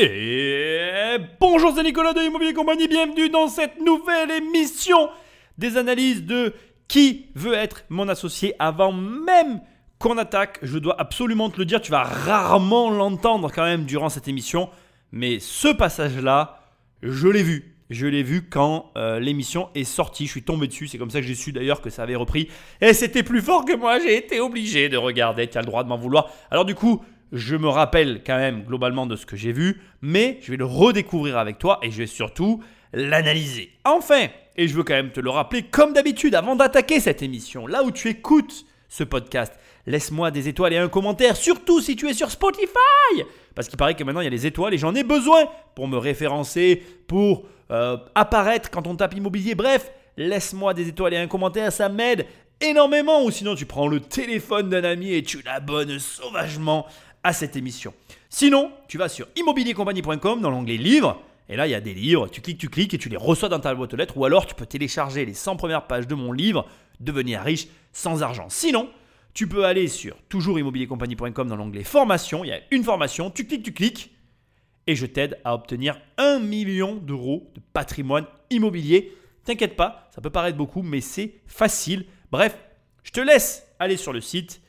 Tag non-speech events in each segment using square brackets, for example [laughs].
Et bonjour, c'est Nicolas de Immobilier Compagnie, bienvenue dans cette nouvelle émission des analyses de qui veut être mon associé avant même qu'on attaque. Je dois absolument te le dire, tu vas rarement l'entendre quand même durant cette émission, mais ce passage-là, je l'ai vu. Je l'ai vu quand euh, l'émission est sortie. Je suis tombé dessus. C'est comme ça que j'ai su d'ailleurs que ça avait repris. Et c'était plus fort que moi. J'ai été obligé de regarder. Tu as le droit de m'en vouloir. Alors, du coup, je me rappelle quand même globalement de ce que j'ai vu, mais je vais le redécouvrir avec toi et je vais surtout l'analyser. Enfin, et je veux quand même te le rappeler, comme d'habitude, avant d'attaquer cette émission, là où tu écoutes ce podcast, laisse-moi des étoiles et un commentaire, surtout si tu es sur Spotify, parce qu'il paraît que maintenant il y a les étoiles et j'en ai besoin pour me référencer, pour euh, apparaître quand on tape immobilier. Bref, laisse-moi des étoiles et un commentaire, ça m'aide énormément. Ou sinon, tu prends le téléphone d'un ami et tu l'abonnes sauvagement à cette émission. Sinon, tu vas sur immobiliercompagnie.com dans l'onglet livres. Et là, il y a des livres, tu cliques, tu cliques et tu les reçois dans ta boîte aux lettres. Ou alors, tu peux télécharger les 100 premières pages de mon livre, Devenir riche sans argent. Sinon, tu peux aller sur toujoursimmobiliercompagnie.com dans l'onglet formation. Il y a une formation, tu cliques, tu cliques. Et je t'aide à obtenir 1 million d'euros de patrimoine immobilier. T'inquiète pas, ça peut paraître beaucoup, mais c'est facile. Bref, je te laisse aller sur le site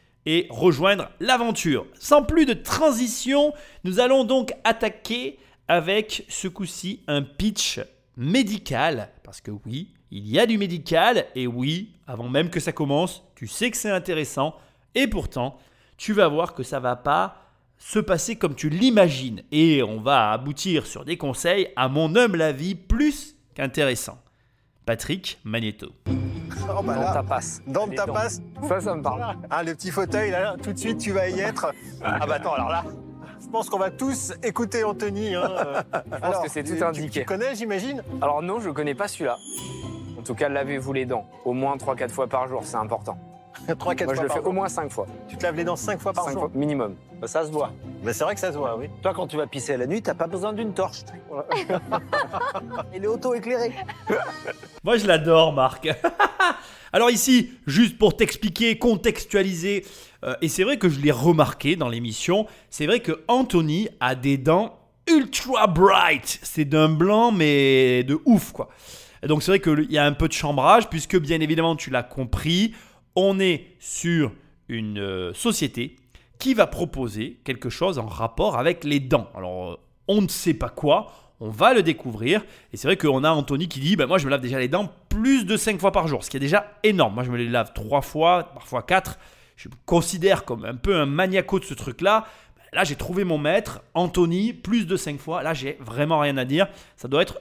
rejoindre l'aventure. Sans plus de transition, nous allons donc attaquer avec ce coup-ci un pitch médical. Parce que oui, il y a du médical et oui, avant même que ça commence, tu sais que c'est intéressant et pourtant, tu vas voir que ça va pas se passer comme tu l'imagines et on va aboutir sur des conseils à mon humble avis plus qu'intéressants. Patrick Magneto. Oh, bah Dans là, ta passe. dans ta passe. Ça, ça me parle. Ah, le petit fauteuil, là, tout de suite, tu vas y être. Ah bah attends, alors là, je pense qu'on va tous écouter Anthony. Hein. Je pense que c'est tout indiqué. Tu connais, j'imagine? Alors non, je connais pas celui-là. En tout cas, lavez-vous les dents. Au moins 3-4 fois par jour, c'est important. [laughs] 3 4 Moi, je fois le par fais jour. au moins 5 fois. Tu te laves les dents 5 fois par 5 jour fois minimum. Bah, ça se voit. Mais c'est vrai que ça se voit, oui. Toi, quand tu vas pisser la nuit, t'as pas besoin d'une torche. [laughs] Il est auto-éclairé. [laughs] Moi, je l'adore, Marc. Alors ici, juste pour t'expliquer, contextualiser, euh, et c'est vrai que je l'ai remarqué dans l'émission, c'est vrai que Anthony a des dents ultra bright. C'est d'un blanc, mais de ouf, quoi. Et Donc c'est vrai qu'il y a un peu de chambrage, puisque bien évidemment, tu l'as compris, on est sur une euh, société qui va proposer quelque chose en rapport avec les dents. Alors, euh, on ne sait pas quoi, on va le découvrir. Et c'est vrai qu'on a Anthony qui dit, ben moi je me lave déjà les dents plus de 5 fois par jour, ce qui est déjà énorme. Moi je me les lave 3 fois, parfois 4. Je me considère comme un peu un maniaco de ce truc-là. Là j'ai trouvé mon maître, Anthony, plus de 5 fois. Là j'ai vraiment rien à dire. Ça doit être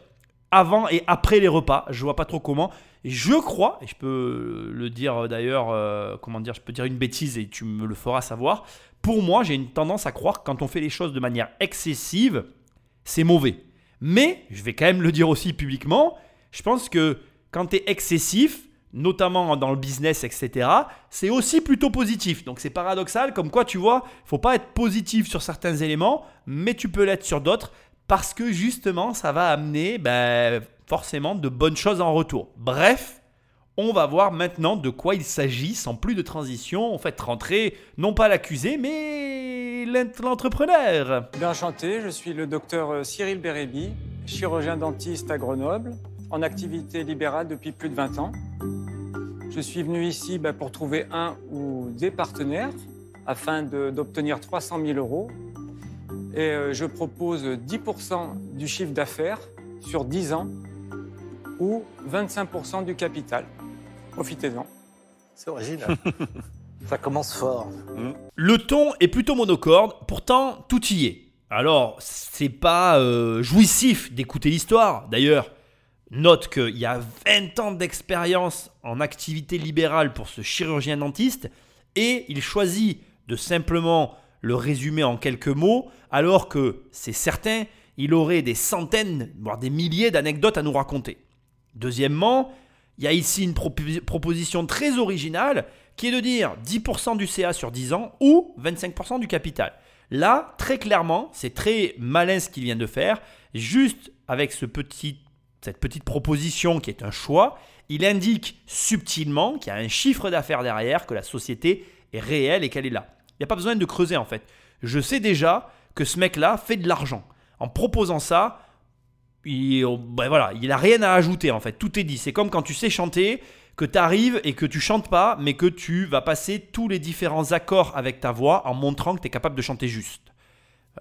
avant et après les repas. Je vois pas trop comment. Je crois, et je peux le dire d'ailleurs, euh, comment dire, je peux dire une bêtise et tu me le feras savoir. Pour moi, j'ai une tendance à croire que quand on fait les choses de manière excessive, c'est mauvais. Mais, je vais quand même le dire aussi publiquement, je pense que quand tu es excessif, notamment dans le business, etc., c'est aussi plutôt positif. Donc c'est paradoxal, comme quoi tu vois, faut pas être positif sur certains éléments, mais tu peux l'être sur d'autres, parce que justement, ça va amener ben, forcément de bonnes choses en retour. Bref, on va voir maintenant de quoi il s'agit sans plus de transition. En fait, rentrer non pas l'accusé, mais l'ent- l'entrepreneur. Bien enchanté, je suis le docteur euh, Cyril Bérébi, chirurgien dentiste à Grenoble, en activité libérale depuis plus de 20 ans. Je suis venu ici bah, pour trouver un ou des partenaires afin d'obtenir 300 000 euros. Et euh, je propose 10% du chiffre d'affaires sur 10 ans ou 25% du capital. Profitez-en. C'est original. Ça commence fort. Le ton est plutôt monocorde, pourtant tout y est. Alors, c'est pas euh, jouissif d'écouter l'histoire. D'ailleurs, note qu'il y a 20 ans d'expérience en activité libérale pour ce chirurgien dentiste et il choisit de simplement le résumer en quelques mots, alors que c'est certain, il aurait des centaines, voire des milliers d'anecdotes à nous raconter. Deuxièmement, il y a ici une propo- proposition très originale qui est de dire 10% du CA sur 10 ans ou 25% du capital. Là, très clairement, c'est très malin ce qu'il vient de faire. Juste avec cette petite proposition qui est un choix, il indique subtilement qu'il y a un chiffre d'affaires derrière, que la société est réelle et qu'elle est là. Il n'y a pas besoin de creuser en fait. Je sais déjà que ce mec-là fait de l'argent. En proposant ça, il, ben voilà, il a rien à ajouter en fait. Tout est dit. C'est comme quand tu sais chanter, que tu arrives et que tu chantes pas, mais que tu vas passer tous les différents accords avec ta voix en montrant que tu es capable de chanter juste.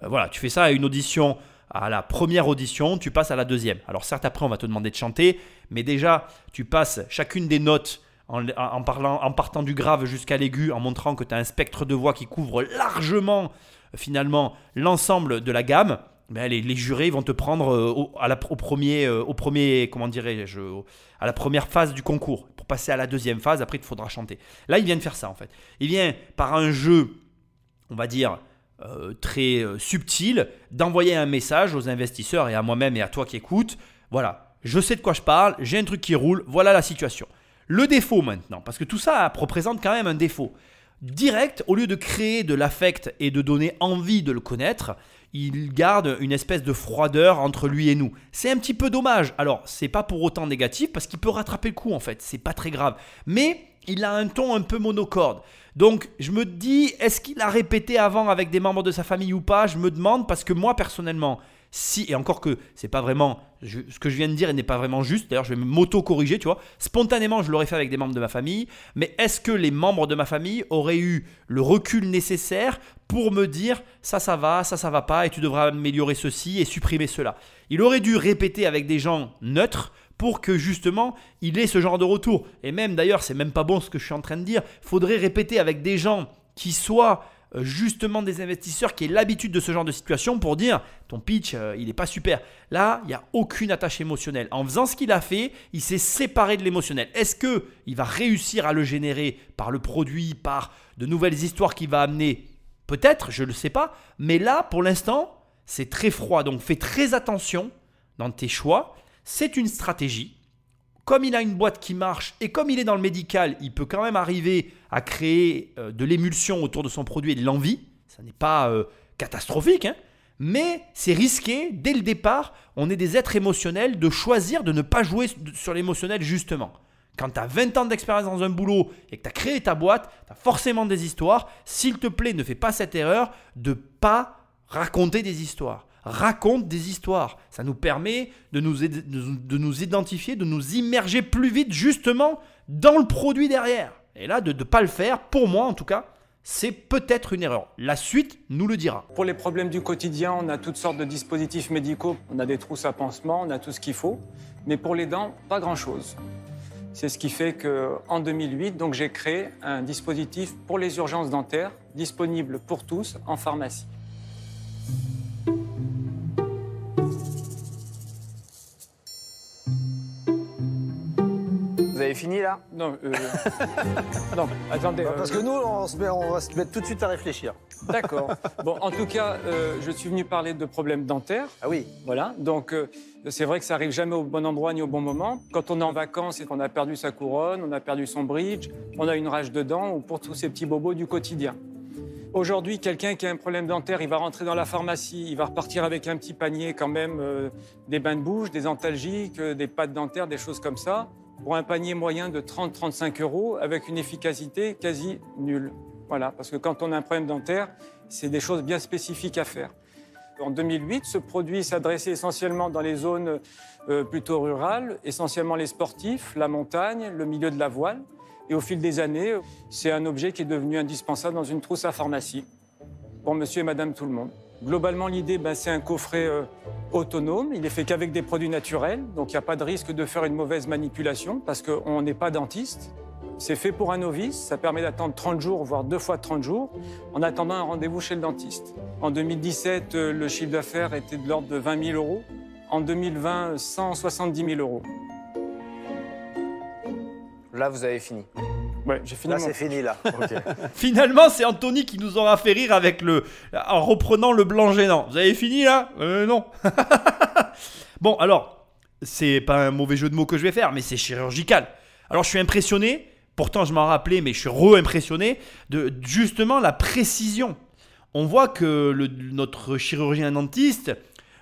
Euh, voilà, tu fais ça à une audition, à la première audition, tu passes à la deuxième. Alors certes, après, on va te demander de chanter, mais déjà, tu passes chacune des notes en, parlant, en partant du grave jusqu'à l'aigu, en montrant que tu as un spectre de voix qui couvre largement, finalement, l'ensemble de la gamme. Ben, les, jurés vont te prendre euh, au, à la, premier, euh, au premier, comment dirais-je, à la première phase du concours. Pour passer à la deuxième phase, après, il faudra chanter. Là, il vient de faire ça, en fait. Il vient, par un jeu, on va dire, euh, très subtil, d'envoyer un message aux investisseurs et à moi-même et à toi qui écoutes. Voilà, je sais de quoi je parle, j'ai un truc qui roule, voilà la situation. Le défaut maintenant, parce que tout ça représente quand même un défaut. Direct, au lieu de créer de l'affect et de donner envie de le connaître, il garde une espèce de froideur entre lui et nous. C'est un petit peu dommage. Alors, c'est pas pour autant négatif parce qu'il peut rattraper le coup en fait, c'est pas très grave. Mais il a un ton un peu monocorde. Donc, je me dis, est-ce qu'il a répété avant avec des membres de sa famille ou pas? Je me demande parce que moi personnellement, si, et encore que c'est pas vraiment, ce que je viens de dire n'est pas vraiment juste, d'ailleurs je vais m'auto-corriger, tu vois, spontanément je l'aurais fait avec des membres de ma famille, mais est-ce que les membres de ma famille auraient eu le recul nécessaire pour me dire ça ça va, ça ça va pas, et tu devras améliorer ceci et supprimer cela? Il aurait dû répéter avec des gens neutres pour que justement il ait ce genre de retour. Et même d'ailleurs, c'est même pas bon ce que je suis en train de dire, faudrait répéter avec des gens qui soient justement des investisseurs qui aient l'habitude de ce genre de situation pour dire ton pitch, euh, il n'est pas super. Là, il n'y a aucune attache émotionnelle. En faisant ce qu'il a fait, il s'est séparé de l'émotionnel. Est-ce que il va réussir à le générer par le produit, par de nouvelles histoires qu'il va amener? Peut-être, je ne le sais pas. Mais là, pour l'instant, c'est très froid. Donc fais très attention dans tes choix. C'est une stratégie comme il a une boîte qui marche et comme il est dans le médical, il peut quand même arriver à créer euh, de l'émulsion autour de son produit et de l'envie. Ça n'est pas euh, catastrophique, hein. mais c'est risqué dès le départ. On est des êtres émotionnels de choisir de ne pas jouer sur l'émotionnel justement. Quand tu as 20 ans d'expérience dans un boulot et que tu as créé ta boîte, tu as forcément des histoires. S'il te plaît, ne fais pas cette erreur de pas raconter des histoires raconte des histoires. Ça nous permet de nous, de nous identifier, de nous immerger plus vite justement dans le produit derrière. Et là, de ne pas le faire, pour moi en tout cas, c'est peut-être une erreur. La suite nous le dira. Pour les problèmes du quotidien, on a toutes sortes de dispositifs médicaux. On a des trousses à pansement, on a tout ce qu'il faut. Mais pour les dents, pas grand-chose. C'est ce qui fait qu'en 2008, donc j'ai créé un dispositif pour les urgences dentaires disponible pour tous en pharmacie. Avez fini là Non, euh... [laughs] non, attendez. Parce que nous, on, va se mettre tout de suite à réfléchir. D'accord. Bon, en tout cas, euh, je suis venu parler de problèmes dentaires. Ah oui. Voilà. Donc, euh, c'est vrai que ça arrive jamais au bon endroit ni au bon moment. Quand on est en vacances et qu'on a perdu sa couronne, on a perdu son bridge, on a une rage de dents ou pour tous ces petits bobos du quotidien. Aujourd'hui, quelqu'un qui a un problème dentaire, il va rentrer dans la pharmacie, il va repartir avec un petit panier quand même, euh, des bains de bouche, des antalgiques, des pâtes dentaires, des choses comme ça pour un panier moyen de 30-35 euros avec une efficacité quasi nulle. Voilà, parce que quand on a un problème dentaire, c'est des choses bien spécifiques à faire. En 2008, ce produit s'adressait essentiellement dans les zones euh, plutôt rurales, essentiellement les sportifs, la montagne, le milieu de la voile. Et au fil des années, c'est un objet qui est devenu indispensable dans une trousse à pharmacie pour monsieur et madame tout le monde. Globalement, l'idée, ben, c'est un coffret euh, autonome. Il est fait qu'avec des produits naturels, donc il n'y a pas de risque de faire une mauvaise manipulation parce qu'on n'est pas dentiste. C'est fait pour un novice, ça permet d'attendre 30 jours, voire deux fois 30 jours, en attendant un rendez-vous chez le dentiste. En 2017, euh, le chiffre d'affaires était de l'ordre de 20 000 euros. En 2020, 170 000 euros. Là, vous avez fini. Ouais, j'ai fini. Là, c'est fini, là. [laughs] [laughs] Finalement, c'est Anthony qui nous aura fait rire avec le, en reprenant le blanc gênant. Vous avez fini là? Euh, Non. [laughs] bon, alors, c'est pas un mauvais jeu de mots que je vais faire, mais c'est chirurgical. Alors, je suis impressionné. Pourtant, je m'en rappelais, mais je suis re-impressionné de justement la précision. On voit que le, notre chirurgien dentiste,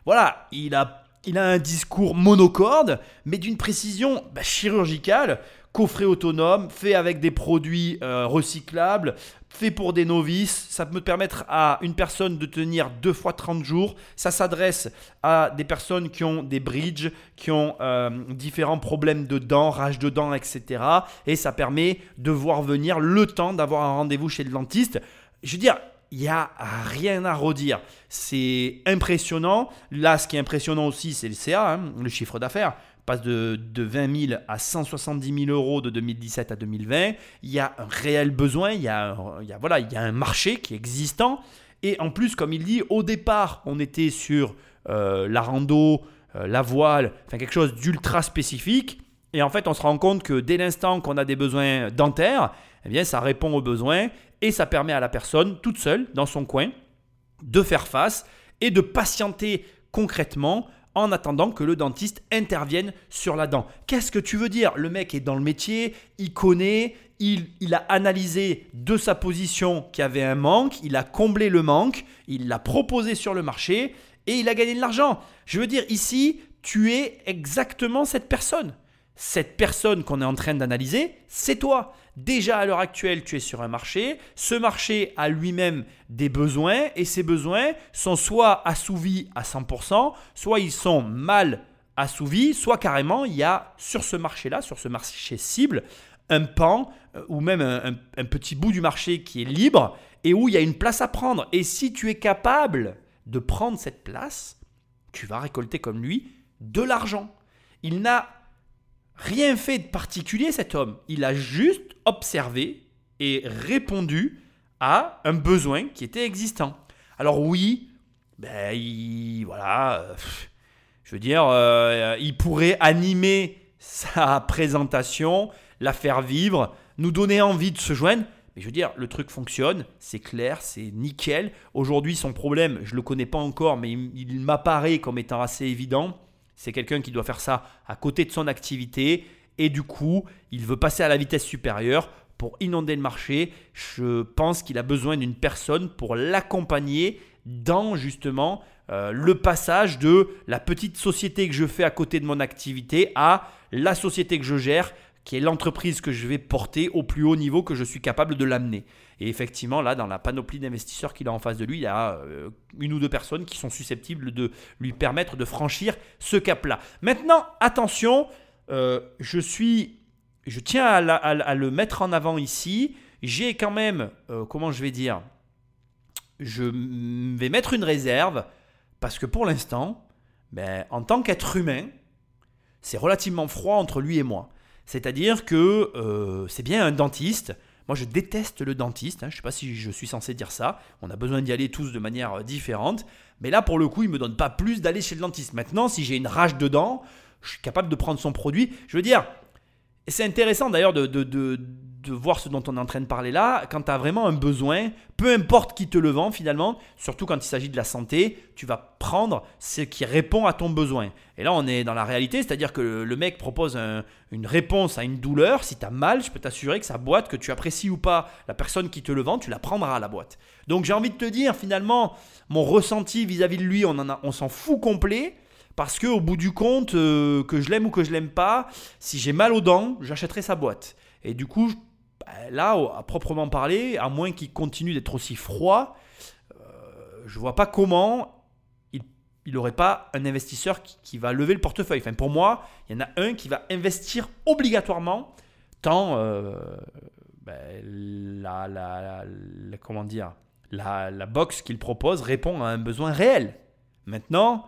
voilà, il a, il a un discours monocorde, mais d'une précision bah, chirurgicale coffret autonome, fait avec des produits euh, recyclables, fait pour des novices. Ça peut permettre à une personne de tenir deux fois 30 jours. Ça s'adresse à des personnes qui ont des bridges, qui ont euh, différents problèmes de dents, rage de dents, etc. Et ça permet de voir venir le temps d'avoir un rendez-vous chez le dentiste. Je veux dire, il n'y a rien à redire. C'est impressionnant. Là, ce qui est impressionnant aussi, c'est le CA, hein, le chiffre d'affaires passe de, de 20 000 à 170 000 euros de 2017 à 2020. Il y a un réel besoin, il y a, un- voilà, il y a un marché qui est existant. Et en plus, comme il dit, au départ, on était sur euh, la rando, euh, la voile, enfin quelque chose d'ultra spécifique. Et en fait, on se rend compte que dès l'instant qu'on a des besoins dentaires, eh bien, ça répond aux besoins et ça permet à la personne, toute seule, dans son coin, de faire face et de patienter concrètement en attendant que le dentiste intervienne sur la dent. Qu'est-ce que tu veux dire? Le mec est dans le métier, il connaît, il, a analysé de sa position qu'il y avait un manque, il a comblé le manque, il l'a proposé sur le marché et il a gagné de l'argent. Je veux dire, ici, tu es exactement cette personne. Cette personne qu'on est en train d'analyser, c'est toi. Déjà à l'heure actuelle, tu es sur un marché. Ce marché a lui-même des besoins et ces besoins sont soit assouvis à 100%, soit ils sont mal assouvis, soit carrément il y a sur ce marché-là, sur ce marché cible, un pan euh, ou même un, petit bout du marché qui est libre et où il y a une place à prendre. Et si tu es capable de prendre cette place, tu vas récolter comme lui de l'argent. Il n'a rien fait de particulier cet homme. Il a juste observé et répondu à un besoin qui était existant. Alors oui, ben il, voilà, je veux dire, euh, il pourrait animer sa présentation, la faire vivre, nous donner envie de se joindre. Mais je veux dire, le truc fonctionne, c'est clair, c'est nickel. Aujourd'hui, son problème, je ne le connais pas encore, mais il m'apparaît comme étant assez évident. C'est quelqu'un qui doit faire ça à côté de son activité et du coup, il veut passer à la vitesse supérieure pour inonder le marché. Je pense qu'il a besoin d'une personne pour l'accompagner dans justement euh, le passage de la petite société que je fais à côté de mon activité à la société que je gère, qui est l'entreprise que je vais porter au plus haut niveau que je suis capable de l'amener. Et effectivement, là, dans la panoplie d'investisseurs qu'il a en face de lui, il y a euh, une ou deux personnes qui sont susceptibles de lui permettre de franchir ce cap-là. Maintenant, attention, euh, je suis, je tiens à, le mettre en avant ici. J'ai quand même, euh, comment je vais dire, je vais mettre une réserve parce que pour l'instant, ben, en tant qu'être humain, c'est relativement froid entre lui et moi. C'est-à-dire que euh, c'est bien un dentiste. Moi, je déteste le dentiste. hein. Je ne sais pas si je suis censé dire ça. On a besoin d'y aller tous de manière euh, différente. Mais là, pour le coup, il ne me donne pas plus d'aller chez le dentiste. Maintenant, si j'ai une rage de dents, je suis capable de prendre son produit. Je veux dire, c'est intéressant d'ailleurs de- de voir ce dont on est en train de parler là. Quand tu as vraiment un besoin, peu importe qui te le vend finalement, surtout quand il s'agit de la santé, tu vas prendre ce qui répond à ton besoin. Et là, on est dans la réalité, c'est-à-dire que le, mec propose un- une réponse à une douleur. Si tu as mal, je peux t'assurer que sa boîte, que tu apprécies ou pas la personne qui te le vend, tu la prendras à la boîte. Donc j'ai envie de te dire finalement, mon ressenti vis-à-vis de lui, on en a- on s'en fout complet. Parce que au bout du compte, euh, que je l'aime ou que je l'aime pas, si j'ai mal aux dents, j'achèterai sa boîte. Et du coup, là, au- à proprement parler, à moins qu'il continue d'être aussi froid, euh, je vois pas comment il n'aurait pas un investisseur qui, va lever le portefeuille. Enfin, pour moi, il y en a un qui va investir obligatoirement tant euh, ben, la, la- comment dire, la box qu'il propose répond à un besoin réel. Maintenant,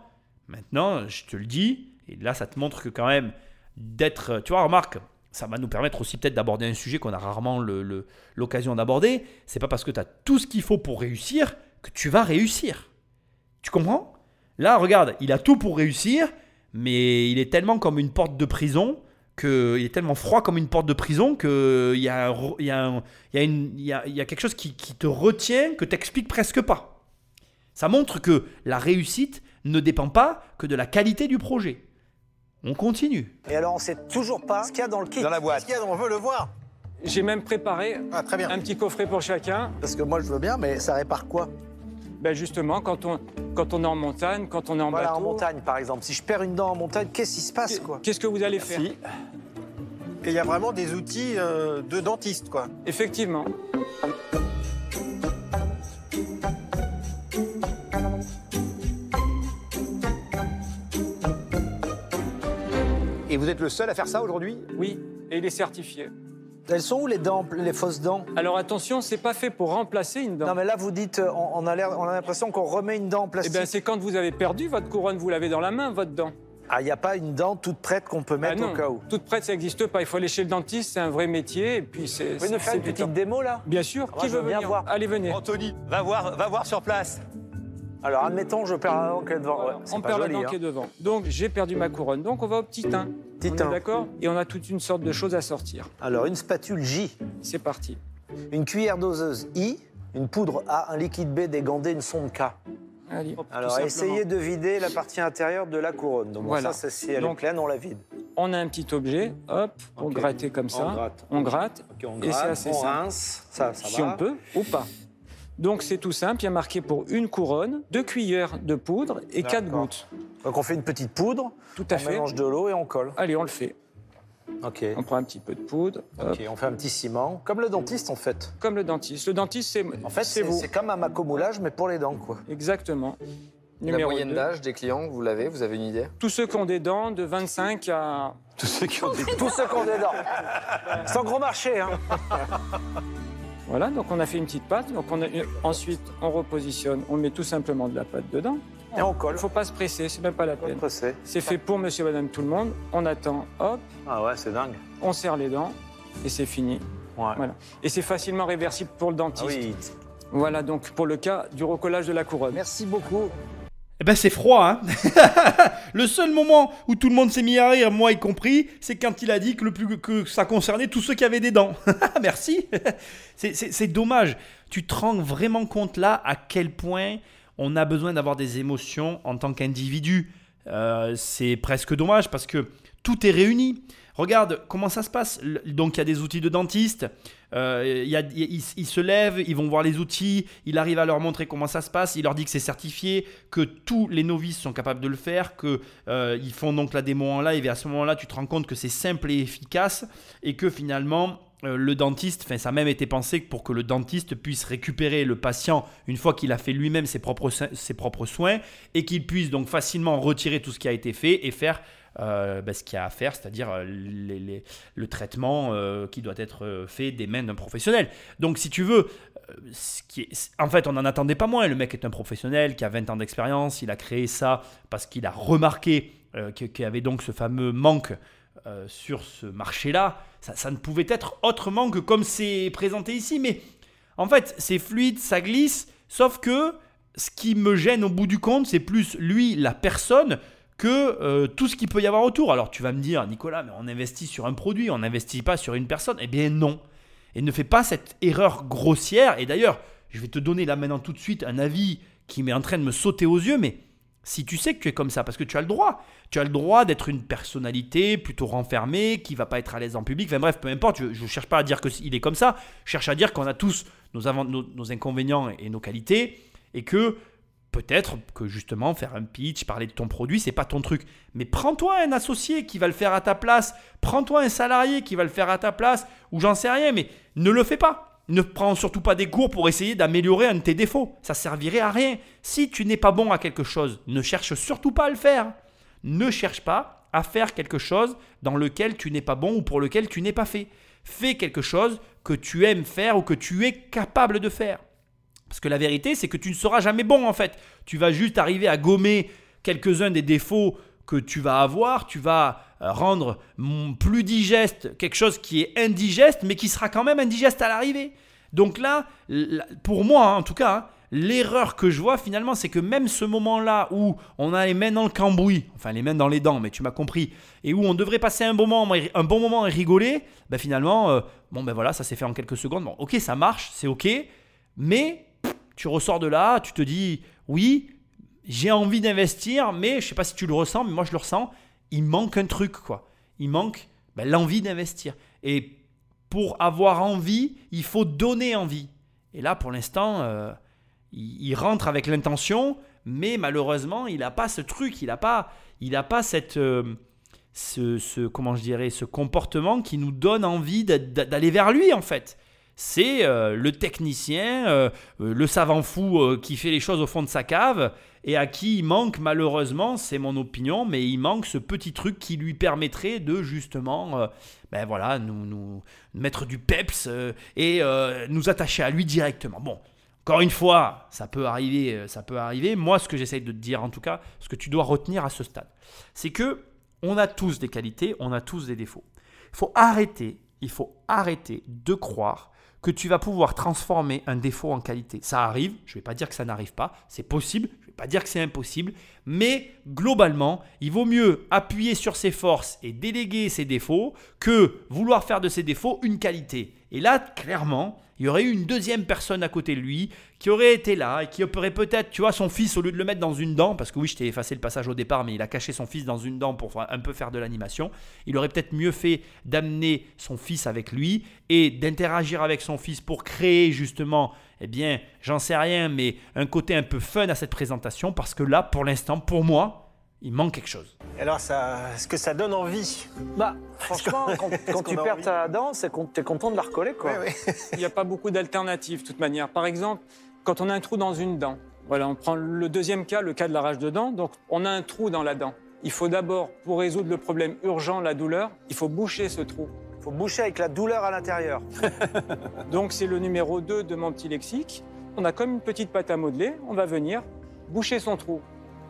Maintenant, je te le dis, et là, ça te montre que quand même, d'être. Tu vois, remarque, ça va nous permettre aussi peut-être d'aborder un sujet qu'on a rarement l'occasion d'aborder. C'est pas parce que tu as tout ce qu'il faut pour réussir que tu vas réussir. Tu comprends? Là, regarde, il a tout pour réussir, mais il est tellement comme une porte de prison. Que, il est tellement froid comme une porte de prison qu'il y, a un re- il y, a quelque chose qui, qui te retient que tu n'expliques presque pas. Ça montre que la réussite ne dépend pas que de la qualité du projet. On continue. Et alors, on sait toujours pas ce qu'il y a dans le kit. Dans la boîte. Qu'est-ce qu'il y a On veut le voir. J'ai même préparé Ah, très bien. un petit coffret pour chacun. Parce que moi, je veux bien, mais ça répare quoi Ben justement, quand on, quand on est en montagne, quand on est en Voilà, en bateau. montagne, par exemple. Si je perds une dent en montagne, qu'est-ce qui se passe, quoi Qu'est-ce que vous allez faire. Et il y a vraiment des outils euh, de dentiste, quoi. Effectivement. Vous êtes le seul à faire ça aujourd'hui? Oui, et il est certifié. Elles sont où les dents, les fausses dents? Alors attention, c'est pas fait pour remplacer une dent. Non mais là vous dites, on, on a l'air- on a l'impression qu'on remet une dent en Eh plastique. bien, c'est quand vous avez perdu votre couronne, vous l'avez dans la main, votre dent. Ah, il n'y a pas une dent toute prête qu'on peut Ah mettre non, au cas où. toute prête, ça n'existe pas. Il faut aller chez le dentiste, c'est un vrai métier. Et puis c'est. Vous pouvez nous faire une petite temps. démo là? Bien sûr. Moi, Qui veut venir voir. Allez, venez. Anthony, va voir, va voir sur place. Alors admettons, je perds la dent qui est devant. Voilà, Ouais, c'est on pas perd joli, la dent hein. qui est devant. Donc j'ai perdu ma couronne. Donc on va au petit 1. Petit on est un. d'accord Et on a toute une sorte de choses à sortir. Alors une spatule J, C'est parti. une cuillère doseuse I, une poudre A, un liquide B, des gandés, une sonde K. Allez. tout Alors simplement. essayez de vider la partie intérieure de la couronne. Donc Voilà. ça, c'est si elle est Donc, pleine, on la vide. On a un petit objet. Hop, on Ok. gratter comme ça. On gratte. On gratte. Ok, on Et c'est gratte, assez on simple. rince, ça, ça si va. on peut ou pas. Donc c'est tout simple. Il y a marqué pour une couronne, deux cuillères de poudre et quatre gouttes. Donc on fait une petite poudre, Tout à on fait. mélange de l'eau et on colle. Allez, on le fait. Ok. On prend un petit peu de poudre. hop, Ok, on fait un petit ciment, comme le dentiste en fait. Comme le dentiste. Le dentiste, c'est En fait, c'est c'est vous. c'est comme un macomoulage, mais pour les dents, quoi. Exactement. La Numéro moyenne deux. d'âge des clients, vous l'avez Vous avez une idée? Tous ceux qui ont des dents de 25 à. Tous ceux qui ont des, Tous ceux qui ont des dents. Sans gros marché, hein. [laughs] Voilà, donc on a fait une petite pâte. Donc on a une- Ensuite, on repositionne. On met tout simplement de la pâte dedans. Et on Il colle. ne faut pas se presser, c'est même pas la peine. presser. C'est fait pour monsieur, madame, tout le monde. On attend, hop, Ah ouais, c'est dingue. on serre les dents et c'est fini. Ouais. Voilà. Et c'est facilement réversible pour le Ah dentiste. oui. Voilà, donc pour le cas du recollage de la couronne. Merci beaucoup. Eh ben c'est froid, hein [laughs] Le seul moment où tout le monde s'est mis à rire, moi y compris, c'est quand il a dit que, le plus, que ça concernait tous ceux qui avaient des dents. [laughs] Merci [laughs] C'est- dommage. Tu te rends vraiment compte là à quel point on a besoin d'avoir des émotions en tant qu'individu. Euh, c'est presque dommage parce que tout est réuni. Regarde comment ça se passe. Donc il y a des outils de dentiste. Euh, se lèvent, ils vont voir les outils. Il arrive à leur montrer comment ça se passe. Il leur dit que c'est certifié, que tous les novices sont capables de le faire, que euh, ils font donc la démo en live. Et à ce moment-là, tu te rends compte que c'est simple et efficace et que finalement euh, le dentiste, enfin ça a même été pensé pour que le dentiste puisse récupérer le patient une fois qu'il a fait lui-même ses propres soins et qu'il puisse donc facilement retirer tout ce qui a été fait et faire euh, ben, ce qu'il y a à faire, c'est-à-dire euh, le traitement euh, qui doit être fait des mains d'un professionnel. Donc si tu veux, ce qui en fait on n'en attendait pas moins, le mec est un professionnel qui a 20 ans d'expérience, il a créé ça parce qu'il a remarqué qu'il y avait donc ce fameux manque sur ce marché-là. Ça ne pouvait être autrement que comme c'est présenté ici, mais en fait c'est fluide, ça glisse, sauf que ce qui me gêne au bout du compte, c'est plus lui, la personne, que euh, tout ce qu'il peut y avoir autour. Alors tu vas me dire, Nicolas, mais on investit sur un produit, on n'investit pas sur une personne. Eh bien non. Et ne fais pas cette erreur grossière. Et d'ailleurs, je vais te donner là maintenant tout de suite un avis qui m'est en train de me sauter aux yeux, mais si tu sais que tu es comme ça, parce que tu as le droit, tu as le droit d'être une personnalité plutôt renfermée, qui va pas être à l'aise en public, enfin bref, peu importe, je ne cherche pas à dire qu'il est comme ça, je cherche à dire qu'on a tous nos, inconvénients et nos qualités, et que peut-être que justement faire un pitch, parler de ton produit, c'est pas ton truc. Mais prends-toi un associé qui va le faire à ta place, prends-toi un salarié qui va le faire à ta place, ou j'en sais rien, mais ne le fais pas. Ne prends surtout pas des cours pour essayer d'améliorer un de tes défauts. Ça servirait à rien. Si tu n'es pas bon à quelque chose, ne cherche surtout pas à le faire. Ne cherche pas à faire quelque chose dans lequel tu n'es pas bon ou pour lequel tu n'es pas fait. Fais quelque chose que tu aimes faire ou que tu es capable de faire. Parce que la vérité, c'est que tu ne seras jamais bon en fait. Tu vas juste arriver à gommer quelques-uns des défauts que tu vas avoir. Tu vas euh, rendre plus digeste quelque chose qui est indigeste, mais qui sera quand même indigeste à l'arrivée. Donc là, pour moi hein, en tout cas, hein, l'erreur que je vois finalement, c'est que même ce moment-là où on a les mains dans le cambouis, enfin les mains dans les dents, mais tu m'as compris, et où on devrait passer un bon moment, un bon moment et rigoler, ben finalement, euh, bon ben voilà, ça s'est fait en quelques secondes. Bon, ok, ça marche, c'est ok, mais tu ressors de là, tu te dis oui, j'ai envie d'investir, mais je sais pas si tu le ressens, mais moi je le ressens, il manque un truc quoi. Il manque ben, l'envie d'investir. Et pour avoir envie, il faut donner envie. Et là, pour l'instant, euh, il, rentre avec l'intention, mais malheureusement, il n'a pas ce truc, il n'a pas, il a pas cette, euh, ce, comment je dirais, ce comportement qui nous donne envie d'a- d'a- d'aller vers lui en fait. C'est euh, le technicien, euh, euh, le savant fou qui fait les choses au fond de sa cave et à qui il manque malheureusement, c'est mon opinion, mais il manque ce petit truc qui lui permettrait de justement, ben voilà, nous, nous mettre du peps et nous attacher à lui directement. Bon, encore une fois, ça peut arriver, ça peut arriver. Moi, ce que j'essaye de te dire, en tout cas, ce que tu dois retenir à ce stade, c'est que on a tous des qualités, on a tous des défauts. Il faut arrêter, il faut arrêter de croire que tu vas pouvoir transformer un défaut en qualité. Ça arrive, je ne vais pas dire que ça n'arrive pas, c'est possible, je ne vais pas dire que c'est impossible, mais globalement, il vaut mieux appuyer sur ses forces et déléguer ses défauts que vouloir faire de ses défauts une qualité. Et là, clairement, il y aurait eu une deuxième personne à côté de lui qui aurait été là et qui aurait peut-être, tu vois, son fils, au lieu de le mettre dans une dent, parce que oui, je t'ai effacé le passage au départ, mais il a caché son fils dans une dent pour un peu faire de l'animation, il aurait peut-être mieux fait d'amener son fils avec lui et d'interagir avec son fils pour créer justement, eh bien, j'en sais rien, mais un côté un peu fun à cette présentation, parce que là, pour l'instant, pour moi, il manque quelque chose. Et Alors, ça, est-ce que ça donne envie? Bah, franchement, quand, quand tu perds ta dent, c'est qu'on t'es content de la recoller, quoi. Oui, oui. [laughs] Il n'y a pas beaucoup d'alternatives, de toute manière. Par exemple, quand on a un trou dans une dent, voilà, on prend le deuxième cas, le cas de l'arrache de dent. Donc, on a un trou dans la dent. Il faut d'abord, pour résoudre le problème urgent, la douleur, il faut boucher ce trou. Faut boucher avec la douleur à l'intérieur. [laughs] Donc, c'est le numéro 2 de mon petit lexique. On a comme une petite pâte à modeler. On va venir boucher son trou.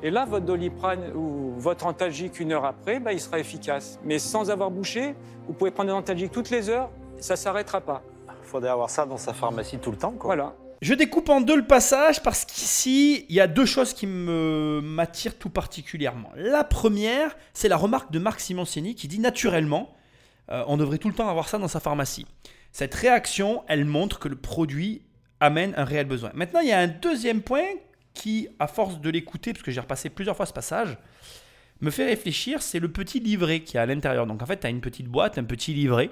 Et là, votre doliprane ou votre antalgique une heure après, bah, il sera efficace. Mais sans avoir bouché, vous pouvez prendre un antalgique toutes les heures, ça ne s'arrêtera pas. Faudrait avoir ça dans sa pharmacie tout le temps, quoi. Voilà. Je découpe en deux le passage parce qu'ici, il y a deux choses qui me m'attirent tout particulièrement. La première, c'est la remarque de Marc Simoncini qui dit naturellement, euh, on devrait tout le temps avoir ça dans sa pharmacie. Cette réaction, elle montre que le produit amène un réel besoin. Maintenant, il y a un deuxième point qui, à force de l'écouter, parce que j'ai repassé plusieurs fois ce passage, me fait réfléchir, c'est le petit livret qui est à l'intérieur. Donc en fait, tu as une petite boîte, un petit livret,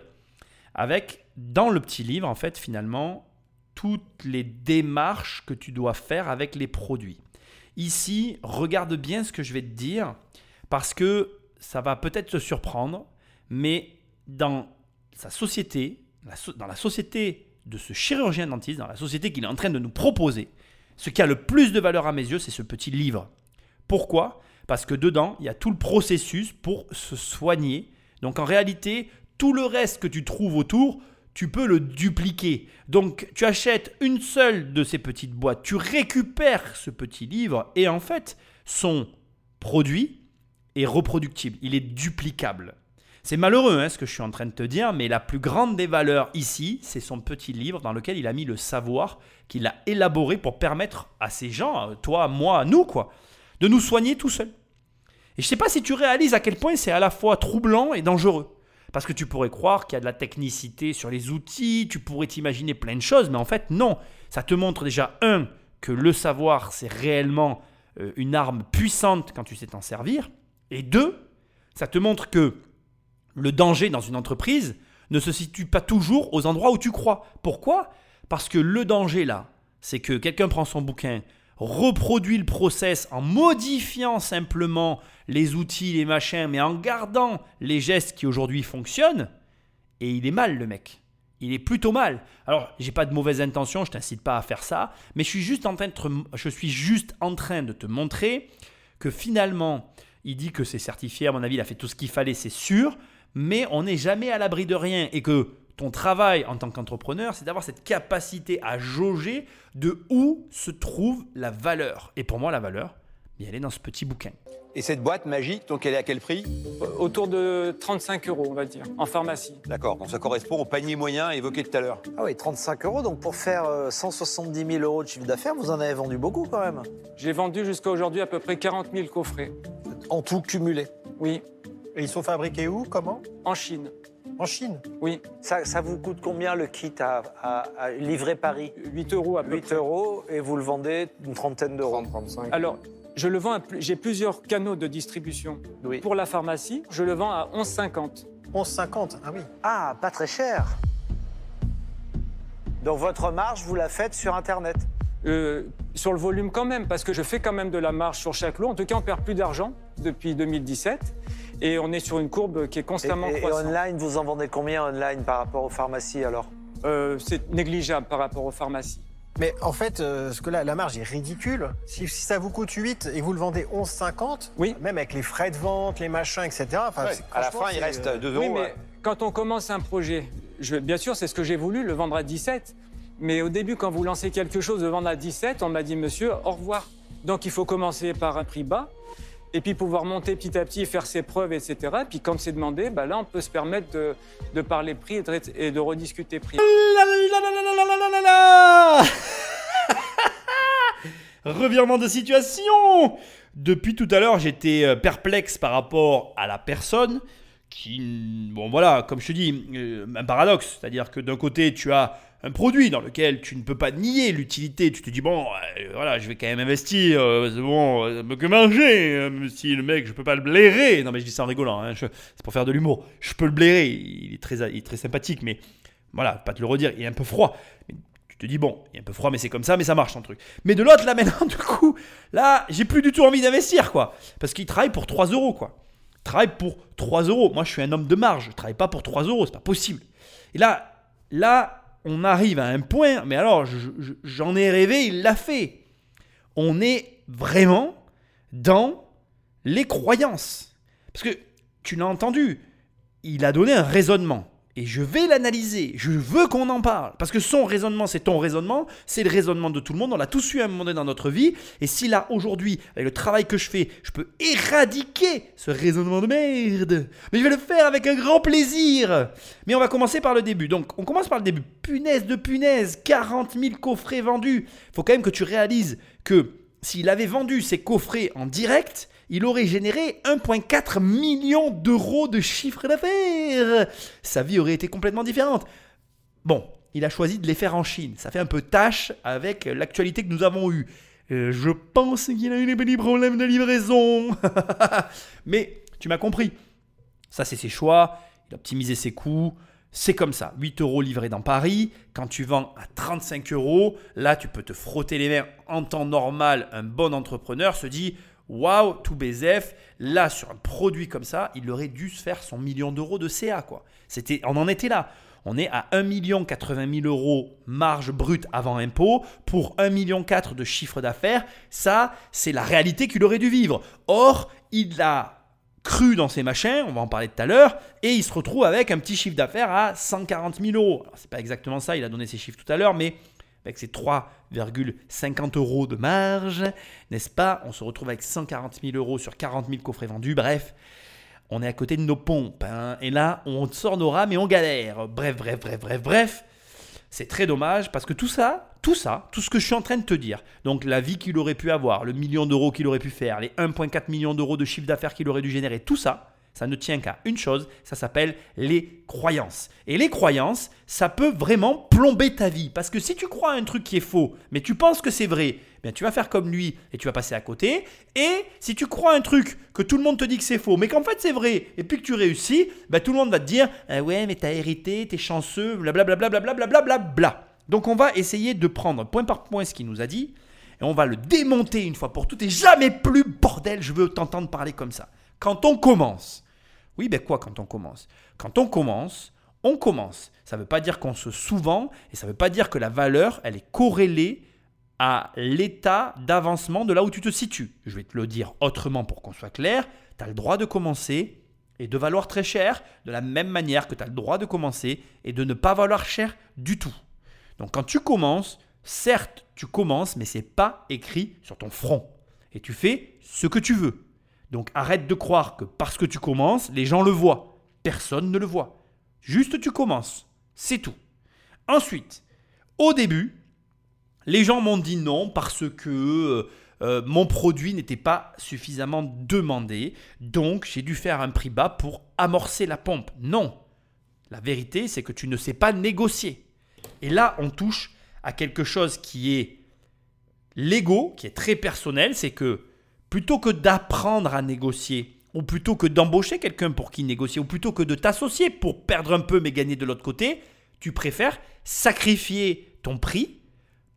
avec dans le petit livre, en fait, finalement, toutes les démarches que tu dois faire avec les produits. Ici, regarde bien ce que je vais te dire, parce que ça va peut-être te surprendre, mais dans sa société, dans la société de ce chirurgien dentiste, dans la société qu'il est en train de nous proposer, ce qui a le plus de valeur à mes yeux, c'est ce petit livre. Pourquoi? Parce que dedans, il y a tout le processus pour se soigner. Donc en réalité, tout le reste que tu trouves autour, tu peux le dupliquer. Donc tu achètes une seule de ces petites boîtes, tu récupères ce petit livre et en fait, son produit est reproductible, il est duplicable. C'est malheureux hein, ce que je suis en train de te dire, mais la plus grande des valeurs ici, c'est son petit livre dans lequel il a mis le savoir qu'il a élaboré pour permettre à ces gens, euh, toi, moi, nous, quoi, de nous soigner tout seuls. Et je ne sais pas si tu réalises à quel point c'est à la fois troublant et dangereux. Parce que tu pourrais croire qu'il y a de la technicité sur les outils, tu pourrais t'imaginer plein de choses, mais en fait non. Ça te montre déjà, un, que le savoir, c'est réellement euh, une arme puissante quand tu sais t'en servir. Et deux, ça te montre que le danger dans une entreprise ne se situe pas toujours aux endroits où tu crois. Pourquoi? Parce que le danger là, c'est que quelqu'un prend son bouquin, reproduit le process en modifiant simplement les outils, les machins, mais en gardant les gestes qui aujourd'hui fonctionnent, et il est mal le mec. Il est plutôt mal. Alors, j'ai pas de mauvaise intention, je t'incite pas à faire ça, mais je suis juste en train je suis juste en train de te montrer que finalement, il dit que c'est certifié, à mon avis, il a fait tout ce qu'il fallait, c'est sûr, mais on n'est jamais à l'abri de rien et que ton travail en tant qu'entrepreneur, c'est d'avoir cette capacité à jauger de où se trouve la valeur. Et pour moi, la valeur, bien, elle est dans ce petit bouquin. Et cette boîte magique, donc elle est à quel prix? Autour de 35 euros, on va dire, en pharmacie. D'accord, donc ça correspond au panier moyen évoqué tout à l'heure. Ah oui, 35 euros. Donc pour faire euh, 170 000 euros de chiffre d'affaires, vous en avez vendu beaucoup quand même. J'ai vendu jusqu'à aujourd'hui à peu près 40 000 coffrets. En tout cumulé. Oui, Et ils sont fabriqués où Comment? En Chine. En Chine? Oui, Ça, ça vous coûte combien le kit à, à- à livrer Paris? 8 euros à peu 8 près. euros et vous le vendez une trentaine d'euros. 30-35. Alors, je le vends j'ai plusieurs canaux de distribution. Oui. Pour la pharmacie, je le vends à 11,50. 11,50 Ah oui. Ah, pas très cher. Donc votre marge, vous la faites sur Internet Euh, sur le volume quand même, parce que je fais quand même de la marge sur chaque lot. En tout cas, on perd plus d'argent depuis 2017. Et on est sur une courbe qui est Et, constamment et- et croissante. online, vous en vendez combien online par rapport aux pharmacies alors Euh, c'est négligeable par rapport aux pharmacies. Mais en fait, euh, ce que là, la marge est ridicule. Si, si ça vous coûte 8 et vous le vendez 11,50, Oui. même avec les frais de vente, les machins, etc. enfin, Ouais, c'est- à la fin, il reste euh, 2 euros. Oui, mais ouais. quand on commence un projet, je, bien sûr, c'est ce que j'ai voulu, le vendre à 17. Mais au début, quand vous lancez quelque chose, le vendre à 17, on m'a dit, monsieur, au revoir. Donc il faut commencer par un prix bas, et puis pouvoir monter petit à petit faire ses preuves, etc. Puis quand c'est demandé, bah là, on peut se permettre de, parler prix et de, et de rediscuter prix. [laughs] Revirement de situation Depuis tout à l'heure, j'étais euh, perplexe par rapport à la personne qui... Bon voilà, comme je te dis, euh, un paradoxe. C'est-à-dire que d'un côté, tu as un produit dans lequel tu ne peux pas nier l'utilité. Tu te dis, bon, euh, voilà, je vais quand même investir, euh, c'est bon, euh, que manger, si le mec, je peux pas le blairer. Non, mais je dis ça en rigolant, hein, c'est pour faire de l'humour. Je peux le blairer, il est très, il est très sympathique, mais voilà, pas te le redire, il est un peu froid. Tu te dis, bon, il est un peu froid, mais c'est comme ça, mais ça marche ton truc. Mais de l'autre, là [laughs] maintenant, du coup, là, j'ai plus du tout envie d'investir, quoi. Parce qu'il travaille pour 3 euros, quoi. Il travaille pour 3 euros. Moi, je suis un homme de marge, je travaille pas pour 3 euros, c'est pas possible. Et là, là, on arrive à un point, mais alors, je- je- j'en ai rêvé, il l'a fait. On est vraiment dans les croyances. Parce que tu l'as entendu, il a donné un raisonnement. Et je vais l'analyser. Je veux qu'on en parle. Parce que son raisonnement, c'est ton raisonnement. C'est le raisonnement de tout le monde. On l'a tous eu à un moment donné dans notre vie. Et si là, aujourd'hui, avec le travail que je fais, je peux éradiquer ce raisonnement de merde, mais je vais le faire avec un grand plaisir. Mais on va commencer par le début. Donc, on commence par le début. Punaise de punaise, 40 000 coffrets vendus. faut quand même que tu réalises que s'il avait vendu ces coffrets en direct, il aurait généré 1,4 million d'euros de chiffre d'affaires. Sa vie aurait été complètement différente. Bon, il a choisi de les faire en Chine. Ça fait un peu tâche avec l'actualité que nous avons eue. Euh, je pense qu'il a eu des petits problèmes de livraison. [laughs] Mais tu m'as compris. Ça, c'est ses choix. Il a optimisé ses coûts. C'est comme ça. 8 euros livrés dans Paris. Quand tu vends à 35 euros, là, tu peux te frotter les mains. En temps normal, un bon entrepreneur se dit Waouh, tout BZF. Là, sur un produit comme ça, il aurait dû se faire son million d'euros de CA. Quoi. C'était, on en était là. On est à 1 80 000 euros marge brute avant impôt pour 1 million de chiffre d'affaires. Ça, c'est la réalité qu'il aurait dû vivre. Or, il a cru dans ses machins, on va en parler tout à l'heure, et il se retrouve avec un petit chiffre d'affaires à 140 000 euros. C'est pas exactement ça, il a donné ses chiffres tout à l'heure, mais avec ses 3,50 euros de marge, n'est-ce pas? On se retrouve avec 140 000 euros sur 40 000 coffrets vendus. Bref, on est à côté de nos pompes. hein. Et là, on sort nos rames et on galère. Bref, bref, bref, bref, bref. C'est très dommage parce que tout ça, tout ça, tout ce que je suis en train de te dire, donc la vie qu'il aurait pu avoir, le million d'euros qu'il aurait pu faire, les 1,4 millions d'euros de chiffre d'affaires qu'il aurait dû générer, tout ça, ça ne tient qu'à une chose, ça s'appelle les croyances. Et les croyances, ça peut vraiment plomber ta vie. Parce que si tu crois à un truc qui est faux, mais tu penses que c'est vrai, bien tu vas faire comme lui et tu vas passer à côté. Et si tu crois à un truc que tout le monde te dit que c'est faux, mais qu'en fait c'est vrai, et puis que tu réussis, ben, tout le monde va te dire Ah ouais, mais t'as hérité, t'es chanceux, blablabla. Bla, bla, bla, bla, bla. Donc on va essayer de prendre point par point ce qu'il nous a dit et on va le démonter une fois pour toutes et jamais plus bordel, je veux t'entendre parler comme ça. Quand on commence, oui, ben quoi quand on commence? Quand on commence, on commence. Ça ne veut pas dire qu'on se sous-vend et ça ne veut pas dire que la valeur, elle est corrélée à l'état d'avancement de là où tu te situes. Je vais te le dire autrement pour qu'on soit clair. Tu as le droit de commencer et de valoir très cher de la même manière que tu as le droit de commencer et de ne pas valoir cher du tout. Donc quand tu commences, certes, tu commences, mais c'est pas écrit sur ton front. Et tu fais ce que tu veux. Donc arrête de croire que parce que tu commences, les gens le voient. Personne ne le voit. Juste tu commences. C'est tout. Ensuite, au début, les gens m'ont dit non parce que euh, euh, mon produit n'était pas suffisamment demandé. Donc j'ai dû faire un prix bas pour amorcer la pompe. Non. La vérité, c'est que tu ne sais pas négocier. Et là, on touche à quelque chose qui est l'ego, qui est très personnel. C'est que plutôt que d'apprendre à négocier, ou plutôt que d'embaucher quelqu'un pour qui négocier, ou plutôt que de t'associer pour perdre un peu mais gagner de l'autre côté, tu préfères sacrifier ton prix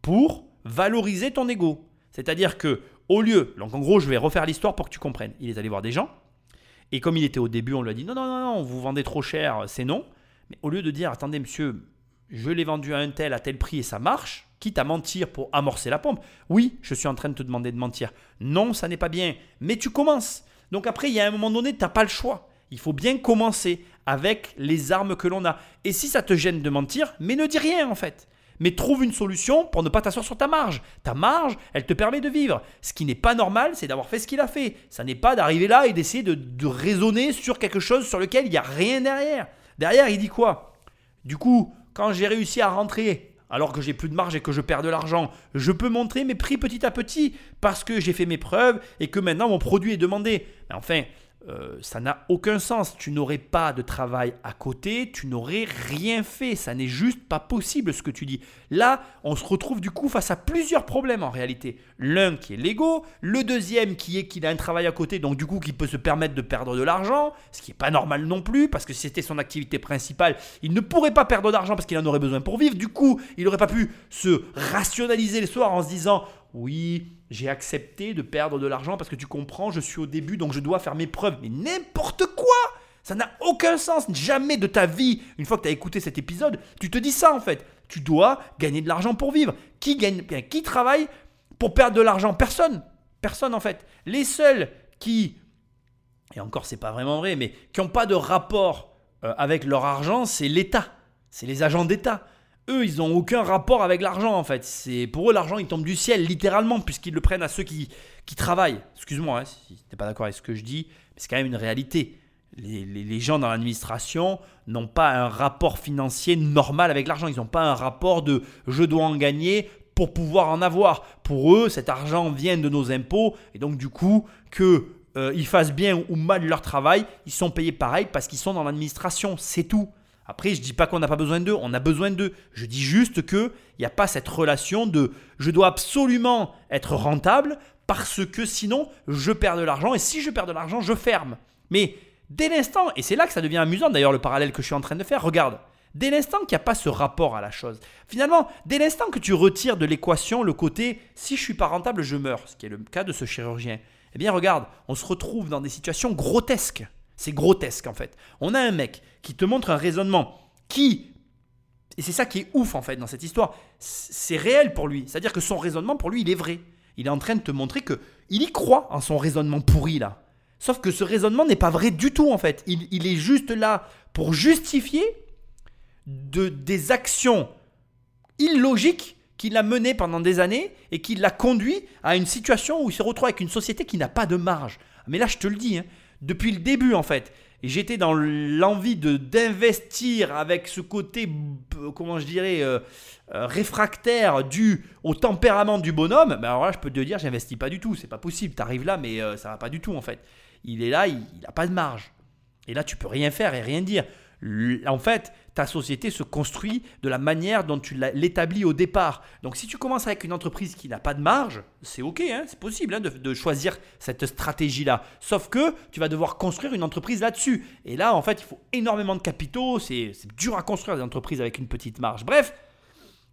pour valoriser ton ego. C'est-à-dire que au lieu, donc en gros, je vais refaire l'histoire pour que tu comprennes. Il est allé voir des gens Et comme il était au début, on lui a dit non, non, non, non, vous vendez trop cher, c'est non. Mais au lieu de dire attendez, monsieur, je l'ai vendu à un tel, à tel prix et ça marche, quitte à mentir pour amorcer la pompe, oui, je suis en train de te demander de mentir. Non, ça n'est pas bien, mais tu commences. Donc après, il y a un moment donné, tu n'as pas le choix. Il faut bien commencer avec les armes que l'on a. Et si ça te gêne de mentir, mais ne dis rien en fait. Mais trouve une solution pour ne pas t'asseoir sur ta marge. Ta marge, elle te permet de vivre. Ce qui n'est pas normal, c'est d'avoir fait ce qu'il a fait. Ça n'est pas d'arriver là et d'essayer de, de raisonner sur quelque chose sur lequel il n'y a rien derrière. Derrière, il dit quoi? Du coup, quand j'ai réussi à rentrer alors que j'ai plus de marge et que je perds de l'argent, je peux montrer mes prix petit à petit parce que j'ai fait mes preuves et que maintenant mon produit est demandé. Mais enfin, euh, ça n'a aucun sens. Tu n'aurais pas de travail à côté, tu n'aurais rien fait. Ça n'est juste pas possible ce que tu dis. Là, on se retrouve du coup face à plusieurs problèmes en réalité. L'un qui est l'ego, le deuxième qui est qu'il a un travail à côté, donc du coup qui peut se permettre de perdre de l'argent, ce qui n'est pas normal non plus, parce que si c'était son activité principale, il ne pourrait pas perdre d'argent parce qu'il en aurait besoin pour vivre. Du coup, il n'aurait pas pu se rationaliser le soir en se disant oui, j'ai accepté de perdre de l'argent parce que tu comprends, je suis au début, donc je dois faire mes preuves. Mais n'importe quoi Ça n'a aucun sens. Jamais de ta vie, une fois que tu as écouté cet épisode, tu te dis ça en fait. Tu dois gagner de l'argent pour vivre. Qui gagne bien Qui travaille pour perdre de l'argent? Personne. Personne en fait. Les seuls qui, et encore c'est pas vraiment vrai, mais qui n'ont pas de rapport euh, avec leur argent, c'est l'État. C'est les agents d'État eux, ils n'ont aucun rapport avec l'argent en fait. C'est pour eux l'argent il tombe du ciel littéralement puisqu'ils le prennent à ceux qui, qui travaillent. Excuse-moi hein, si tu n'es pas d'accord avec ce que je dis, mais c'est quand même une réalité. Les, les, gens dans l'administration n'ont pas un rapport financier normal avec l'argent. Ils n'ont pas un rapport de je dois en gagner pour pouvoir en avoir. Pour eux, cet argent vient de nos impôts et donc du coup que euh, ils fassent bien ou mal leur travail, ils sont payés pareil parce qu'ils sont dans l'administration. C'est tout. Après, je dis pas qu'on n'a pas besoin d'eux, on a besoin d'eux. Je dis juste qu'il n'y a pas cette relation de je dois absolument être rentable parce que sinon je perds de l'argent et si je perds de l'argent, je ferme. Mais dès l'instant, et c'est là que ça devient amusant d'ailleurs le parallèle que je suis en train de faire, regarde, dès l'instant qu'il n'y a pas ce rapport à la chose, finalement, dès l'instant que tu retires de l'équation le côté si je suis pas rentable, je meurs, ce qui est le cas de ce chirurgien, eh bien regarde, on se retrouve dans des situations grotesques. C'est grotesque en fait. On a un mec qui te montre un raisonnement qui, et c'est ça qui est ouf en fait dans cette histoire, c'est réel pour lui. C'est-à-dire que son raisonnement pour lui, il est vrai. Il est en train de te montrer que il y croit en son raisonnement pourri là. Sauf que ce raisonnement n'est pas vrai du tout en fait. Il, est juste là pour justifier de, des actions illogiques qu'il a menées pendant des années et qui l'a conduit à une situation où il se retrouve avec une société qui n'a pas de marge. Mais là, je te le dis, hein, depuis le début en fait. J'étais dans l'envie de d'investir avec ce côté, comment je dirais, euh, euh, réfractaire dû au tempérament du bonhomme. Ben alors là, je peux te dire, j'investis pas du tout. C'est pas possible. Tu arrives là, mais euh, ça va pas du tout en fait. Il est là, il n'a pas de marge. Et là, tu peux rien faire et rien dire. En fait, ta société se construit de la manière dont tu l'établis au départ. Donc si tu commences avec une entreprise qui n'a pas de marge, c'est ok, hein, c'est possible hein, de, choisir cette stratégie-là. Sauf que tu vas devoir construire une entreprise là-dessus. Et là, en fait, il faut énormément de capitaux, c'est dur à construire des entreprises avec une petite marge. Bref,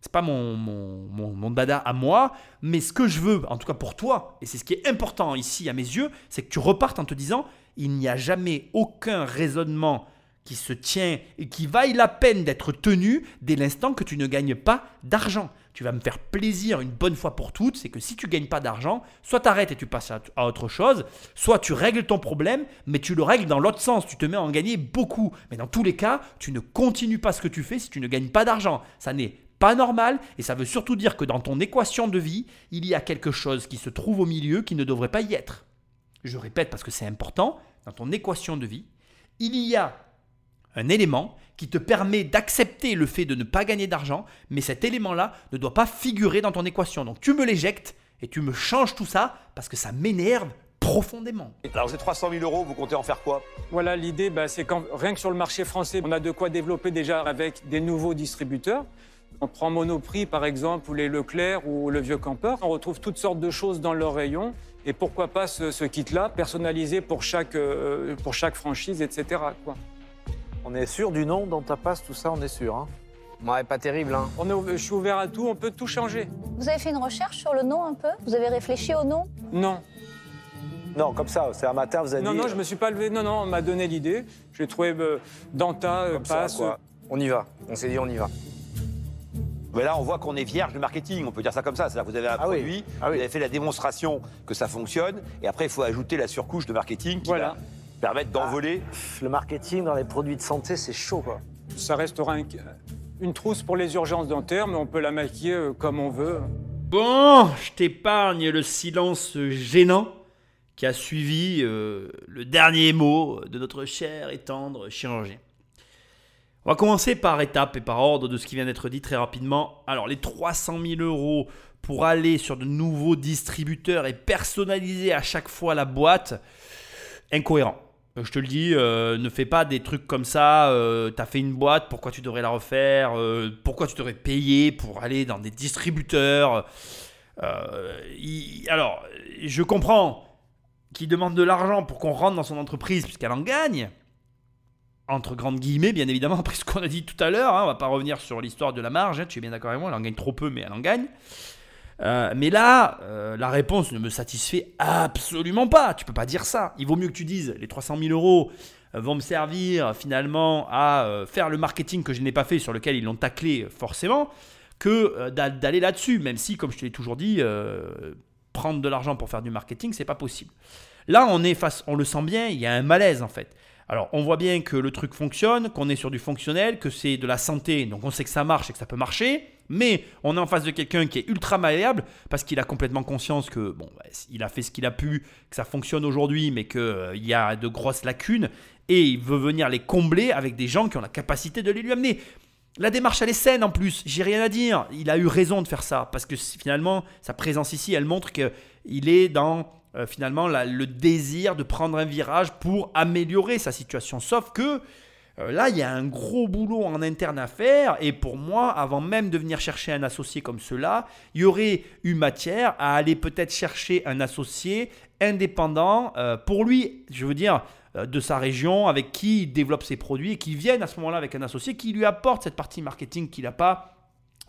c'est pas mon, mon, mon, dada à moi, mais ce que je veux, en tout cas pour toi, et c'est ce qui est important ici à mes yeux, c'est que tu repartes en te disant, il n'y a jamais aucun raisonnement qui se tient et qui vaille la peine d'être tenu dès l'instant que tu ne gagnes pas d'argent. Tu vas me faire plaisir une bonne fois pour toutes, c'est que si tu gagnes pas d'argent, soit tu arrêtes et tu passes à autre chose, soit tu règles ton problème, mais tu le règles dans l'autre sens, tu te mets à en gagner beaucoup. Mais dans tous les cas, tu ne continues pas ce que tu fais si tu ne gagnes pas d'argent. Ça n'est pas normal et ça veut surtout dire que dans ton équation de vie, il y a quelque chose qui se trouve au milieu qui ne devrait pas y être. Je répète parce que c'est important, dans ton équation de vie, il y a un élément qui te permet d'accepter le fait de ne pas gagner d'argent, mais cet élément-là ne doit pas figurer dans ton équation. Donc tu me l'éjectes et tu me changes tout ça parce que ça m'énerve profondément. Alors ces 300 000 euros, vous comptez en faire quoi? Voilà, l'idée, bah, c'est quand rien que sur le marché français, on a de quoi développer déjà avec des nouveaux distributeurs. On prend Monoprix par exemple, ou les Leclerc ou le Vieux Campeur. On retrouve toutes sortes de choses dans leur rayon. Et pourquoi pas ce, kit-là, personnalisé pour chaque, euh, pour chaque franchise, etc. Quoi. On est sûr du nom dont ta passe, tout ça, on est sûr. Hein ouais, pas terrible. Hein. On est, je suis ouvert à tout, on peut tout changer. Vous avez fait une recherche sur le nom un peu? Vous avez réfléchi au nom? Non. Non, comme ça, c'est un matin, vous avez Non, dit. non, je me suis pas levé. Non, non, on m'a donné l'idée. J'ai trouvé euh, Danta, euh, ça, passe. On y va. On s'est dit, on y va. Mais là, on voit qu'on est vierge de marketing, on peut dire ça comme ça. C'est-à-dire que vous avez un Ah oui. produit, Ah oui. vous avez fait la démonstration que ça fonctionne, et après, il faut ajouter la surcouche de marketing qui Voilà. va permettre d'envoler. Pff, Le marketing dans les produits de santé, c'est chaud, quoi. Ça restera un- une trousse pour les urgences dentaires, mais on peut la maquiller euh, comme on veut. Bon, je t'épargne le silence gênant qui a suivi euh, le dernier mot de notre cher et tendre chirurgien. On va commencer par étapes et par ordre de ce qui vient d'être dit très rapidement. Alors, les 300 000 euros pour aller sur de nouveaux distributeurs et personnaliser à chaque fois la boîte, incohérent. Euh, Je te le dis, euh, ne fais pas des trucs comme ça. Euh, T'as fait une boîte, pourquoi tu devrais la refaire Pourquoi tu devrais payer pour aller dans des distributeurs Alors, je comprends qu'il demande de l'argent pour qu'on rentre dans son entreprise puisqu'elle en gagne. Entre grandes guillemets, bien évidemment, [laughs] après ce qu'on a dit tout à l'heure, hein, on va pas revenir sur l'histoire de la marge, hein, tu es bien d'accord avec moi, elle en gagne trop peu, mais elle en gagne. Euh, mais là, euh, la réponse ne me satisfait absolument pas. Tu peux pas dire ça. Il vaut mieux que tu dises les 300 000 euros euh, vont me servir finalement à faire le marketing que je n'ai pas fait, sur lequel ils l'ont taclé forcément, que d'a- d'aller là-dessus. Même si, comme je te l'ai toujours dit, prendre de l'argent pour faire du marketing, c'est pas possible. Là, on est face, on le sent bien, il y a un malaise en fait. Alors, on voit bien que le truc fonctionne, qu'on est sur du fonctionnel, que c'est de la santé, donc on sait que ça marche et que ça peut marcher, mais on est en face de quelqu'un qui est ultra malléable parce qu'il a complètement conscience que, bon, bah, il a fait ce qu'il a pu, que ça fonctionne aujourd'hui, mais qu'il y a de grosses lacunes, et il veut venir les combler avec des gens qui ont la capacité de les lui amener. La démarche, elle est saine en plus, j'ai rien à dire. Il a eu raison de faire ça, parce que finalement, sa présence ici, elle montre qu'il est dans euh, finalement le désir de prendre un virage pour améliorer sa situation. Sauf que euh, là, il y a un gros boulot en interne à faire, et pour moi, avant même de venir chercher un associé comme cela, il y aurait eu matière à aller peut-être chercher un associé indépendant euh, pour lui, je veux dire, euh, de sa région, avec qui il développe ses produits, et qui vienne à ce moment-là avec un associé qui lui apporte cette partie marketing qu'il n'a pas,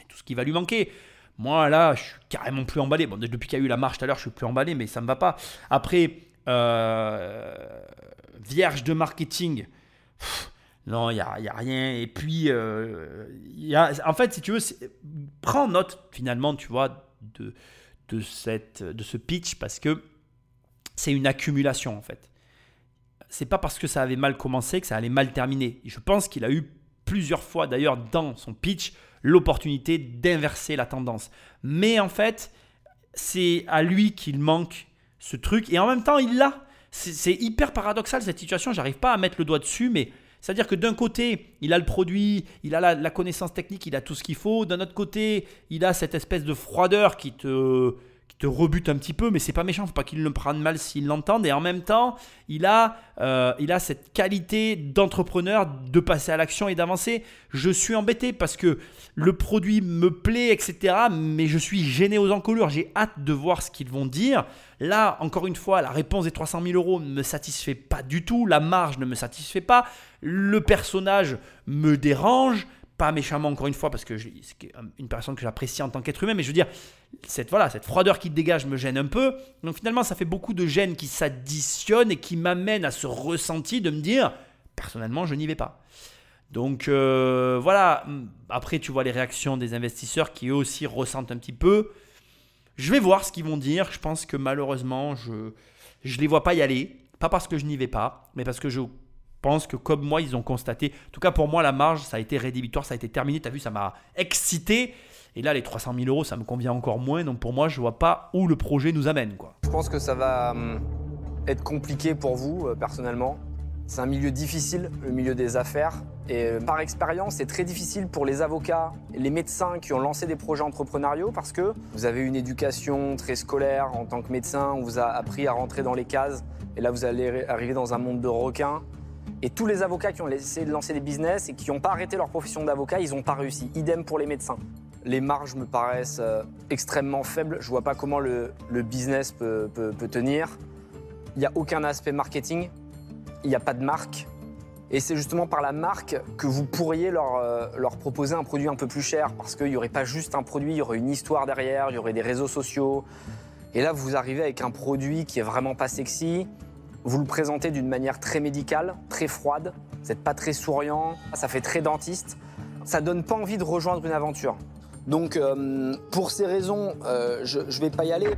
tout ce qui va lui manquer. Moi, là, je suis carrément plus emballé. Bon, depuis qu'il y a eu la marche tout à l'heure, je suis plus emballé, mais ça me va pas. Après, vierge de marketing, non, il n'y a, y a rien. Et puis, euh, en fait, si tu veux, prends note finalement, tu vois, de, de, cette, de ce pitch parce que c'est une accumulation en fait. C'est pas parce que ça avait mal commencé que ça allait mal terminer. Je pense qu'il a eu plusieurs fois d'ailleurs dans son pitch l'opportunité d'inverser la tendance. Mais en fait, c'est à lui qu'il manque ce truc et en même temps il l'a. C'est hyper paradoxal cette situation, j'arrive pas à mettre le doigt dessus, mais c'est-à-dire que d'un côté, il a le produit, il a la, connaissance technique, il a tout ce qu'il faut. D'un autre côté, il a cette espèce de froideur qui te, te rebute un petit peu, mais c'est pas méchant, faut pas qu'il le prenne mal s'il l'entende. Et en même temps, il a, euh, il a cette qualité d'entrepreneur de passer à l'action et d'avancer. Je suis embêté parce que le produit me plaît, etc. Mais je suis gêné aux encolures. J'ai hâte de voir ce qu'ils vont dire. Là, encore une fois, la réponse des 300 000 euros ne me satisfait pas du tout. La marge ne me satisfait pas. Le personnage me dérange. Pas méchamment, encore une fois, parce que c'est une personne que j'apprécie en tant qu'être humain. Mais je veux dire, cette, voilà, cette froideur qui dégage me gêne un peu. Donc finalement, ça fait beaucoup de gêne qui s'additionnent et qui m'amènent à ce ressenti de me dire, personnellement, je n'y vais pas. Donc euh, voilà, après tu vois les réactions des investisseurs qui eux aussi ressentent un petit peu. Je vais voir ce qu'ils vont dire. Je pense que malheureusement, je ne les vois pas y aller. Pas parce que je n'y vais pas, mais parce que je pense que comme moi, ils ont constaté. En tout cas, pour moi, la marge, ça a été rédhibitoire, ça a été terminé. Tu as vu, ça m'a excité. Et là, les 300 000 euros, ça me convient encore moins. Donc pour moi, je vois pas où le projet nous amène. Quoi. Je pense que ça va hum, être compliqué pour vous, euh, personnellement. C'est un milieu difficile, le milieu des affaires. Et euh, par expérience, c'est très difficile pour les avocats, les médecins qui ont lancé des projets entrepreneuriaux parce que vous avez une éducation très scolaire en tant que médecin, on vous a appris à rentrer dans les cases. Et là, vous allez arriver dans un monde de requins. Et tous les avocats qui ont essayé de lancer des business et qui n'ont pas arrêté leur profession d'avocat, ils n'ont pas réussi. Idem pour les médecins. Les marges me paraissent euh, extrêmement faibles. Je vois pas comment le, business peut tenir. Il n'y a aucun aspect marketing. Il n'y a pas de marque. Et c'est justement par la marque que vous pourriez leur, euh, leur proposer un produit un peu plus cher. Parce qu'il n'y aurait pas juste un produit, il y aurait une histoire derrière, il y aurait des réseaux sociaux, Et là, vous arrivez avec un produit qui est vraiment pas sexy. Vous le présentez d'une manière très médicale, très froide. Vous n'êtes pas très souriant. Ça fait très dentiste. Ça donne pas envie de rejoindre une aventure. Donc, euh, pour ces raisons, euh, je, je vais pas y aller.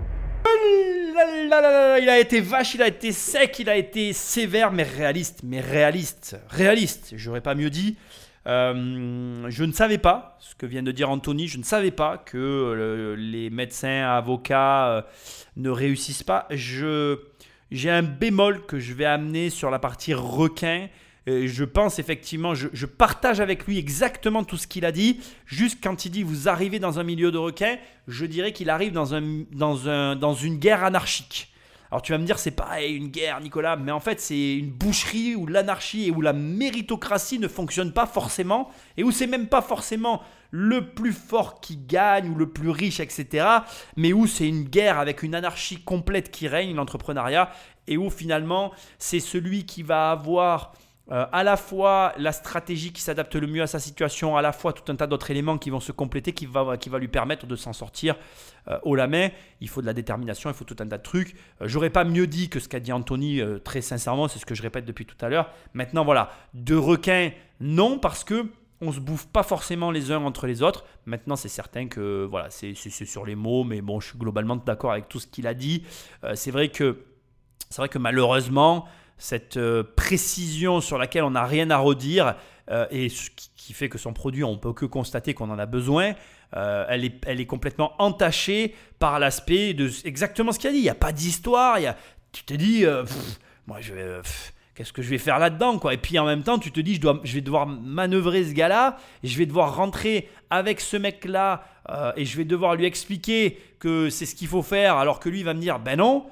Il a été vache, il a été sec, il a été sévère, mais réaliste, mais réaliste, réaliste. J'aurais pas mieux dit. Euh, je ne savais pas ce que vient de dire Anthony. Je ne savais pas que les médecins, avocats ne réussissent pas. J'ai un bémol que je vais amener sur la partie requin. Je pense effectivement, je, partage avec lui exactement tout ce qu'il a dit. Juste quand il dit vous arrivez dans un milieu de requins, je dirais qu'il arrive dans, un, dans, un, dans une guerre anarchique. Alors tu vas me dire c'est pas une guerre Nicolas, mais en fait c'est une boucherie où l'anarchie et où la méritocratie ne fonctionne pas forcément et où c'est même pas forcément le plus fort qui gagne ou le plus riche etc. Mais où c'est une guerre avec une anarchie complète qui règne l'entrepreneuriat et où finalement c'est celui qui va avoir euh, à la fois la stratégie qui s'adapte le mieux à sa situation, à la fois tout un tas d'autres éléments qui vont se compléter, qui va, lui permettre de s'en sortir euh, haut la main. Il faut de la détermination, il faut tout un tas de trucs. Euh, J'aurais pas mieux dit que ce qu'a dit Anthony, euh, très sincèrement, c'est ce que je répète depuis tout à l'heure. Maintenant, voilà, de requins, non, parce que on se bouffe pas forcément les uns entre les autres. Maintenant, c'est certain que voilà, c'est sur les mots, mais bon, je suis globalement d'accord avec tout ce qu'il a dit. C'est vrai que c'est vrai que malheureusement, cette euh, précision sur laquelle on n'a rien à redire euh, et ce qui, fait que son produit, on peut que constater qu'on en a besoin, euh, elle, est, elle est complètement entachée par l'aspect de exactement ce qu'il a dit. Il n'y a pas d'histoire. Tu te dis, moi, je vais. Qu'est-ce que je vais faire là-dedans quoi? Et puis en même temps, tu te dis, je, dois, je vais devoir manœuvrer ce gars-là, je vais devoir rentrer avec ce mec-là, et je vais devoir lui expliquer que c'est ce qu'il faut faire, alors que lui va me dire, ben non,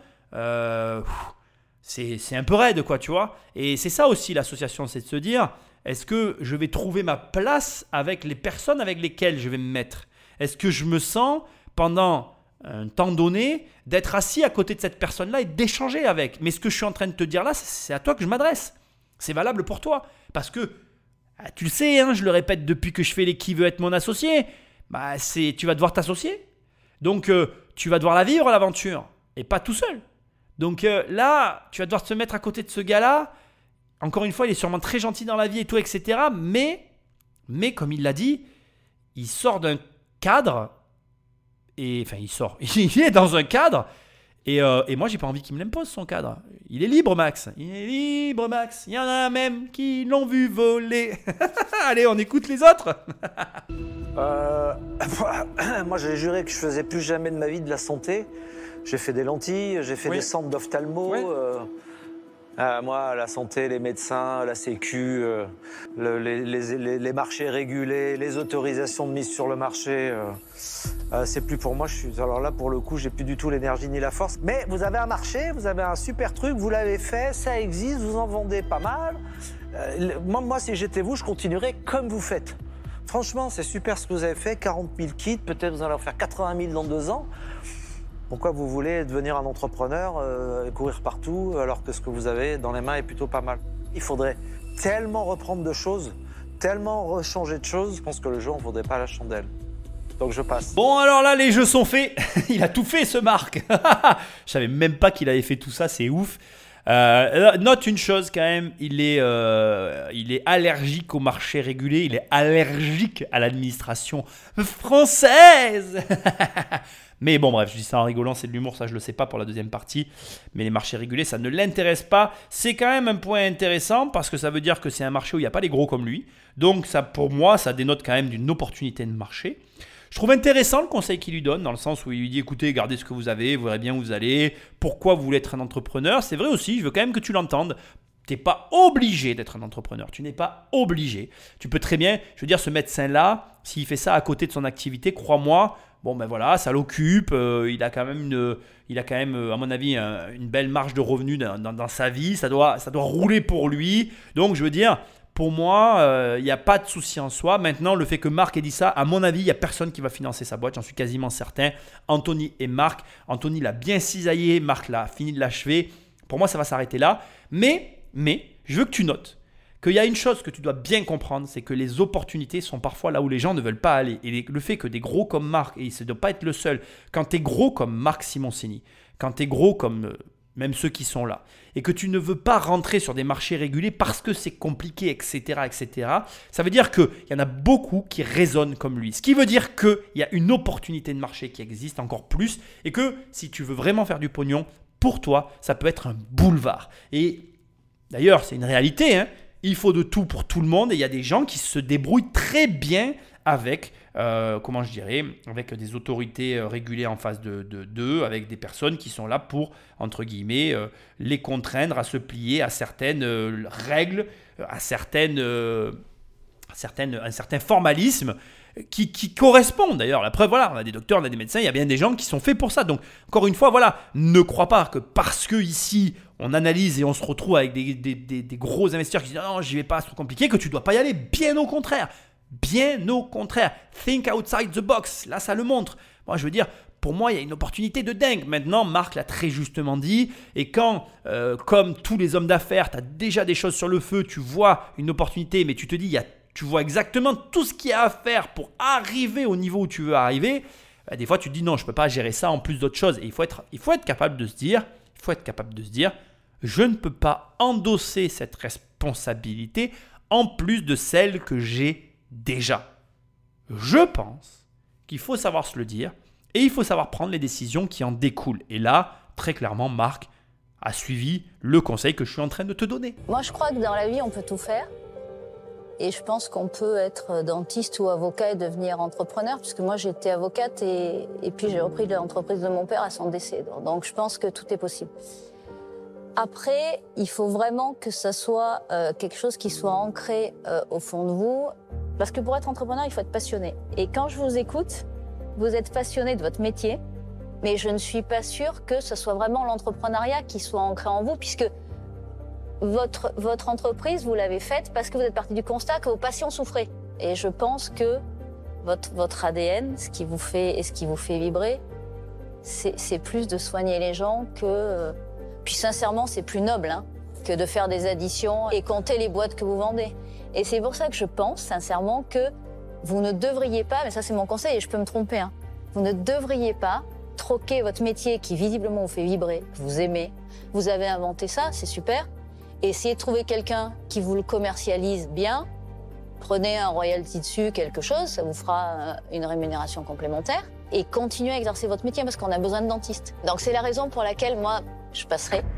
c'est un peu raide, quoi, tu vois. Et c'est ça aussi l'association, c'est de se dire, est-ce que je vais trouver ma place avec les personnes avec lesquelles je vais me mettre? Est-ce que je me sens, pendant un temps donné, d'être assis à côté de cette personne-là et d'échanger avec? Mais ce que je suis en train de te dire là, c'est à toi que je m'adresse. C'est valable pour toi. Parce que, ah, tu le sais, hein, je le répète depuis que je fais les qui veut être mon associé, bah, tu vas devoir t'associer. Donc, euh, tu vas devoir la vivre, l'aventure, et pas tout seul. Donc euh, là, tu vas devoir te mettre à côté de ce gars-là. Encore une fois, il est sûrement très gentil dans la vie et tout, etc. Mais, mais comme il l'a dit, il sort d'un cadre. Et enfin, il sort. [laughs] Il est dans un cadre. Et, euh, et moi, j'ai pas envie qu'il me l'impose son cadre. Il est libre, Max. Il est libre, Max. Il y en a même qui l'ont vu voler. [laughs] Allez, on écoute les autres. Euh, [coughs] moi, j'ai juré que je faisais plus jamais de ma vie de la santé. J'ai fait des lentilles, j'ai fait Oui. des centres d'ophtalmo. Oui. euh, euh, moi, la santé, les médecins, la sécu, euh, le- les, les- les- les marchés régulés, les autorisations de mise sur le marché, euh, c'est plus pour moi. Je suis, alors là, pour le coup, j'ai plus du tout l'énergie ni la force. Mais vous avez un marché, vous avez un super truc, vous l'avez fait, ça existe, vous en vendez pas mal. Moi, moi, si j'étais vous, je continuerais comme vous faites. Franchement, c'est super ce que vous avez fait, 40 000 kits, peut-être vous allez en faire 80 000 dans deux ans. Pourquoi vous voulez devenir un entrepreneur, euh, courir partout, alors que ce que vous avez dans les mains est plutôt pas mal? Il faudrait tellement reprendre de choses, tellement rechanger de choses, je pense que le jeu en vaudrait pas la chandelle. Donc je passe. Bon, alors là, les jeux sont faits. [laughs] il a tout fait, ce Marc. [laughs] Je savais même pas qu'il avait fait tout ça, c'est ouf. Euh, note une chose quand même, il est, euh, il est allergique au marché régulé, il est allergique à l'administration française. [laughs] Mais bon, bref, je dis ça en rigolant, c'est de l'humour, ça je le sais pas pour la deuxième partie. Mais les marchés régulés, ça ne l'intéresse pas. C'est quand même un point intéressant parce que ça veut dire que c'est un marché où il n'y a pas les gros comme lui. Donc, ça, pour moi, ça dénote quand même d'une opportunité de marché. Je trouve intéressant le conseil qu'il lui donne, dans le sens où il lui dit écoutez, gardez ce que vous avez, vous verrez bien où vous allez, pourquoi vous voulez être un entrepreneur. C'est vrai aussi, je veux quand même que tu l'entendes. Tu n'es pas obligé d'être un entrepreneur, tu n'es pas obligé. Tu peux très bien, je veux dire, ce médecin-là, s'il fait ça à côté de son activité, crois-moi, bon ben voilà, ça l'occupe, euh, il a quand même, une, il a quand même euh, à mon avis, un- une belle marge de revenus dans, sa vie, ça doit, ça doit rouler pour lui. Donc je veux dire, pour moi, euh, il n'y a pas de souci en soi. Maintenant, le fait que Marc ait dit ça, à mon avis, il n'y a personne qui va financer sa boîte, j'en suis quasiment certain. Anthony et Marc. Anthony l'a bien cisaillé, Marc l'a fini de l'achever. Pour moi, ça va s'arrêter là. Mais, mais, je veux que tu notes qu'il y a une chose que tu dois bien comprendre, c'est que les opportunités sont parfois là où les gens ne veulent pas aller. Et le fait que des gros comme Marc, et ça ne doit pas être le seul, quand tu es gros comme Marc Simoncini, quand tu es gros comme euh, même ceux qui sont là, et que tu ne veux pas rentrer sur des marchés régulés parce que c'est compliqué, etc., etc., ça veut dire qu'il y en a beaucoup qui raisonnent comme lui. Ce qui veut dire qu'il y a une opportunité de marché qui existe encore plus, et que si tu veux vraiment faire du pognon, pour toi, ça peut être un boulevard. Et d'ailleurs, c'est une réalité, hein il faut de tout pour tout le monde et il y a des gens qui se débrouillent très bien avec, euh, comment je dirais, avec des autorités euh, régulées en face de d'eux, avec des personnes qui sont là pour, entre guillemets, euh, les contraindre à se plier à certaines règles, à certaines, certaines, un certain formalisme qui, qui correspondent d'ailleurs. La preuve, voilà, on a des docteurs, on a des médecins, il y a bien des gens qui sont faits pour ça. Donc, encore une fois, voilà, ne crois pas que parce que ici, on analyse et on se retrouve avec des, gros investisseurs qui disent non, j'y vais pas, c'est trop compliqué, que tu dois pas y aller. Bien au contraire. Bien au contraire. Think outside the box. Là, ça le montre. Moi, je veux dire, pour moi, il y a une opportunité de dingue. Maintenant, Marc l'a très justement dit. Et quand, euh, comme tous les hommes d'affaires, tu as déjà des choses sur le feu, tu vois une opportunité, mais tu te dis, tu vois exactement tout ce qu'il y a à faire pour arriver au niveau où tu veux arriver, bah, des fois tu te dis non, je ne peux pas gérer ça en plus d'autres choses. Et il faut, être, il faut être capable de se dire, il faut être capable de se dire, je ne peux pas endosser cette responsabilité en plus de celle que j'ai déjà. Je pense qu'il faut savoir se le dire et il faut savoir prendre les décisions qui en découlent. Et là, très clairement, Marc a suivi le conseil que je suis en train de te donner. Moi, je crois que dans la vie, on peut tout faire. Et je pense qu'on peut être dentiste ou avocat et devenir entrepreneur, puisque moi j'étais avocate et, et puis j'ai repris l'entreprise de mon père à son décès. Donc je pense que tout est possible. Après, il faut vraiment que ça soit euh, quelque chose qui soit ancré euh, au fond de vous, parce que pour être entrepreneur, il faut être passionné. Et quand je vous écoute, vous êtes passionné de votre métier, mais je ne suis pas sûre que ce soit vraiment l'entrepreneuriat qui soit ancré en vous, puisque votre, votre entreprise, vous l'avez faite parce que vous êtes parti du constat que vos patients souffraient. Et je pense que votre, votre ADN, ce qui vous fait et ce qui vous fait vibrer, c'est plus de soigner les gens que. Puis sincèrement, c'est plus noble hein, que de faire des additions et compter les boîtes que vous vendez. Et c'est pour ça que je pense sincèrement que vous ne devriez pas, mais ça c'est mon conseil et je peux me tromper, hein, vous ne devriez pas troquer votre métier qui visiblement vous fait vibrer, vous aimez. Vous avez inventé ça, c'est super, essayez de trouver quelqu'un qui vous le commercialise bien. Prenez un royalty dessus, quelque chose, ça vous fera euh, une rémunération complémentaire. Et continuez à exercer votre métier parce qu'on a besoin de dentistes. Donc c'est la raison pour laquelle moi,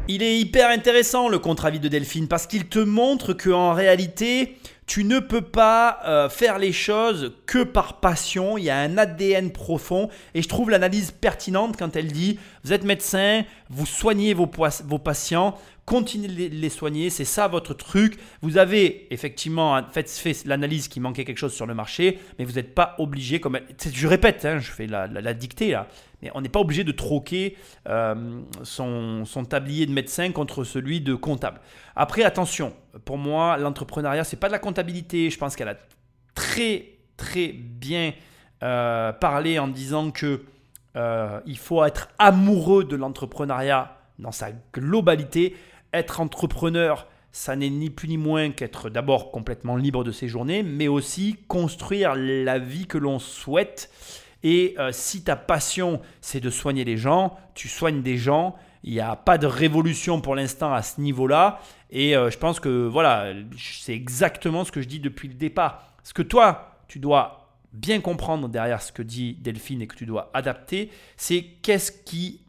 Il est hyper intéressant le contre-avis de Delphine parce qu'il te montre qu'en réalité, tu ne peux pas euh, faire les choses que par passion. Il y a un ADN profond et je trouve l'analyse pertinente quand elle dit vous êtes médecin, vous soignez vos patients, continuez de les soigner, c'est ça votre truc. Vous avez effectivement fait, l'analyse qui manquait quelque chose sur le marché, mais vous n'êtes pas obligé, comme je répète, hein, je fais la, dictée là, mais on n'est pas obligé de troquer euh, son, tablier de médecin contre celui de comptable. Après, attention, pour moi, l'entrepreneuriat, c'est pas de la comptabilité. Je pense qu'elle a très très bien euh, parlé en disant que euh, faut être amoureux de l'entrepreneuriat dans sa globalité être entrepreneur, ça n'est ni plus ni moins qu'être d'abord complètement libre de ses journées, mais aussi construire la vie que l'on souhaite. Et euh, si ta passion, c'est de soigner les gens, tu soignes des gens. Il n'y a pas de révolution pour l'instant à ce niveau-là. Et euh, je pense que voilà, c'est exactement ce que je dis depuis le départ. Ce que toi, tu dois bien comprendre derrière ce que dit Delphine et que tu dois adapter, c'est qu'est-ce qui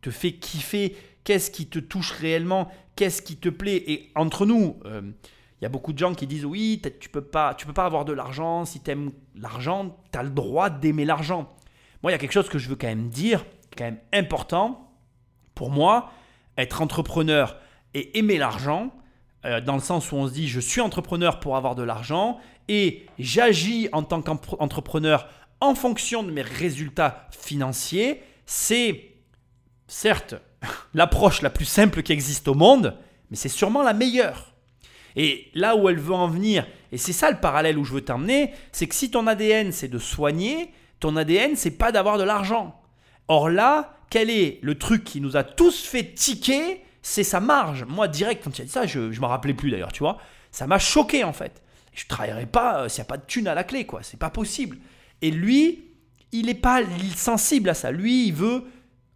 te fait kiffer, Qu'est-ce qui te touche réellement Qu'est-ce qui te plaît Et entre nous, euh, il y a beaucoup de gens qui disent oui, tu peux pas, tu peux pas avoir de l'argent. Si tu aimes l'argent, tu as le droit d'aimer l'argent. Moi, il y a quelque chose que je veux quand même dire, quand même important. Pour moi, être entrepreneur et aimer l'argent, euh, dans le sens où on se dit je suis entrepreneur pour avoir de l'argent et j'agis en tant qu'entrepreneur en fonction de mes résultats financiers, c'est certes l'approche la plus simple qui existe au monde, mais c'est sûrement la meilleure. Et là où elle veut en venir, et c'est ça le parallèle où je veux t'emmener, c'est que si ton ADN c'est de soigner, ton ADN c'est pas d'avoir de l'argent. Or là, quel est le truc qui nous a tous fait tiquer? C'est sa marge. Moi, direct, quand il a dit ça, je ne m'en rappelais plus d'ailleurs, tu vois. Ça m'a choqué en fait. Je ne travaillerai pas euh, s'il n'y a pas de thune à la clé, quoi. C'est pas possible. Et lui, il n'est pas sensible à ça. Lui, il veut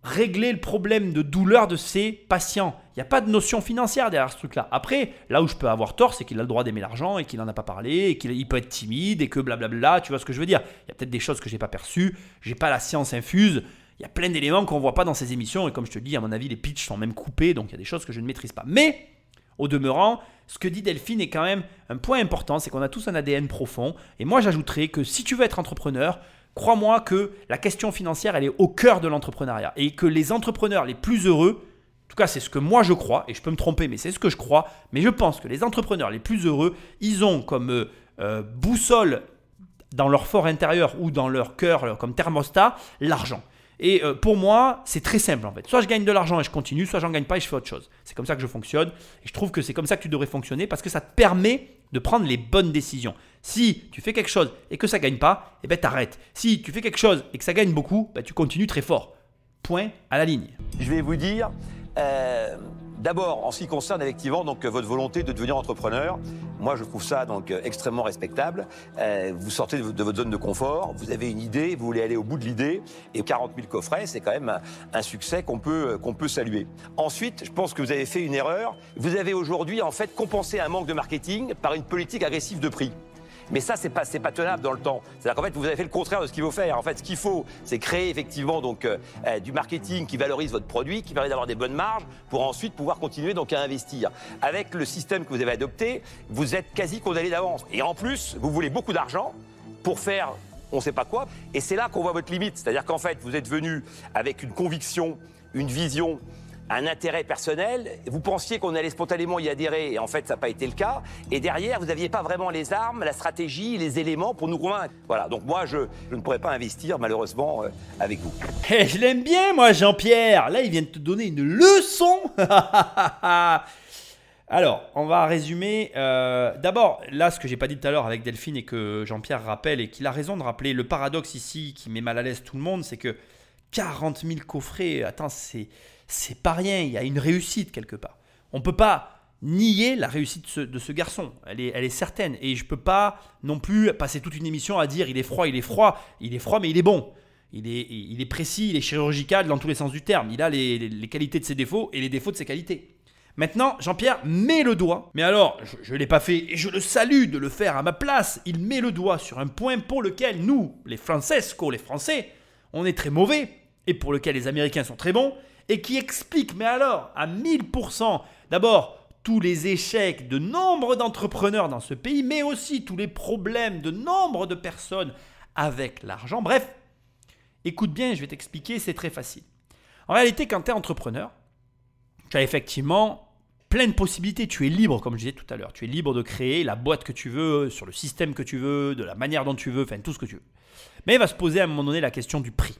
régler le problème de douleur de ses patients. Il n'y a pas de notion financière derrière ce truc-là. Après, là où je peux avoir tort, c'est qu'il a le droit d'aimer l'argent et qu'il n'en a pas parlé et qu'il peut être timide et que blablabla, tu vois ce que je veux dire. Il y a peut-être des choses que je n'ai pas perçues, j'ai pas la science infuse. Il y a plein d'éléments qu'on ne voit pas dans ces émissions et comme je te dis, à mon avis, les pitchs sont même coupés, donc il y a des choses que je ne maîtrise pas. Mais, au demeurant, ce que dit Delphine est quand même un point important, c'est qu'on a tous un ADN profond. Et moi, j'ajouterais que si tu veux être entrepreneur, crois-moi que la question financière, elle est au cœur de l'entrepreneuriat. Et que les entrepreneurs les plus heureux, en tout cas c'est ce que moi je crois, et je peux me tromper, mais c'est ce que je crois, mais je pense que les entrepreneurs les plus heureux, ils ont comme euh, euh, boussole dans leur fort intérieur ou dans leur cœur comme thermostat l'argent. Et euh, pour moi, c'est très simple en fait. Soit je gagne de l'argent et je continue, soit j'en gagne pas et je fais autre chose. C'est comme ça que je fonctionne. Et je trouve que c'est comme ça que tu devrais fonctionner parce que ça te permet de prendre les bonnes décisions. Si tu fais quelque chose et que ça gagne pas, eh ben t'arrêtes. Si tu fais quelque chose et que ça gagne beaucoup, ben, tu continues très fort. Point à la ligne. Je vais vous dire, euh, D'abord, en ce qui concerne effectivement donc votre volonté de devenir entrepreneur, moi je trouve ça euh, extrêmement respectable. Euh, vous sortez de, votre zone de confort, vous avez une idée, vous voulez aller au bout de l'idée, et 40 000 coffrets, c'est quand même un, succès qu'on peut euh, qu'on peut saluer. Ensuite, je pense que vous avez fait une erreur. Vous avez aujourd'hui en fait compensé un manque de marketing par une politique agressive de prix. Mais ça, c'est pas, pas tenable dans le temps. C'est-à-dire qu'en fait, vous avez fait le contraire de ce qu'il faut faire. En fait, ce qu'il faut, c'est créer effectivement donc euh, euh, du marketing qui valorise votre produit, qui permet d'avoir des bonnes marges, pour ensuite pouvoir continuer donc à investir. Avec le système que vous avez adopté, vous êtes quasi condamné d'avance. Et en plus, vous voulez beaucoup d'argent pour faire on ne sait pas quoi. Et c'est là qu'on voit votre limite. C'est-à-dire qu'en fait, vous êtes venu avec une conviction, une vision un intérêt personnel. Vous pensiez qu'on allait spontanément y adhérer, et en fait, ça n'a pas été le cas. Et derrière, vous n'aviez pas vraiment les armes, la stratégie, les éléments pour nous convaincre. Voilà, donc moi, je, ne pourrais pas investir, malheureusement, euh, avec vous. Eh, je l'aime bien, moi, Jean-Pierre. Là, il vient de te donner une leçon. [laughs] Alors, on va résumer. Euh, d'abord, là, ce que j'ai pas dit tout à l'heure avec Delphine et que Jean-Pierre rappelle et qu'il a raison de rappeler, le paradoxe ici qui met mal à l'aise tout le monde, c'est que 40 000 coffrets, attends, c'est c'est pas rien, il y a une réussite quelque part. On ne peut pas nier la réussite de ce, garçon, elle est, elle est, certaine. Et je ne peux pas non plus passer toute une émission à dire il est froid, il est froid, il est froid, mais il est bon. Il est, il est précis, il est chirurgical dans tous les sens du terme. Il a les, qualités de ses défauts et les défauts de ses qualités. Maintenant, Jean-Pierre met le doigt, mais alors, je ne l'ai pas fait et je le salue de le faire à ma place. Il met le doigt sur un point pour lequel nous, les Francesco, les Français, on est très mauvais et pour lequel les Américains sont très bons et qui explique, mais alors, à 1000%, d'abord, tous les échecs de nombre d'entrepreneurs dans ce pays, mais aussi tous les problèmes de nombre de personnes avec l'argent. Bref, écoute bien, je vais t'expliquer, c'est très facile. En réalité, quand tu es entrepreneur, tu as effectivement plein de possibilités. Tu es libre, comme je disais tout à l'heure. Tu es libre de créer la boîte que tu veux, sur le système que tu veux, de la manière dont tu veux, enfin tout ce que tu veux. Mais il va se poser à un moment donné la question du prix.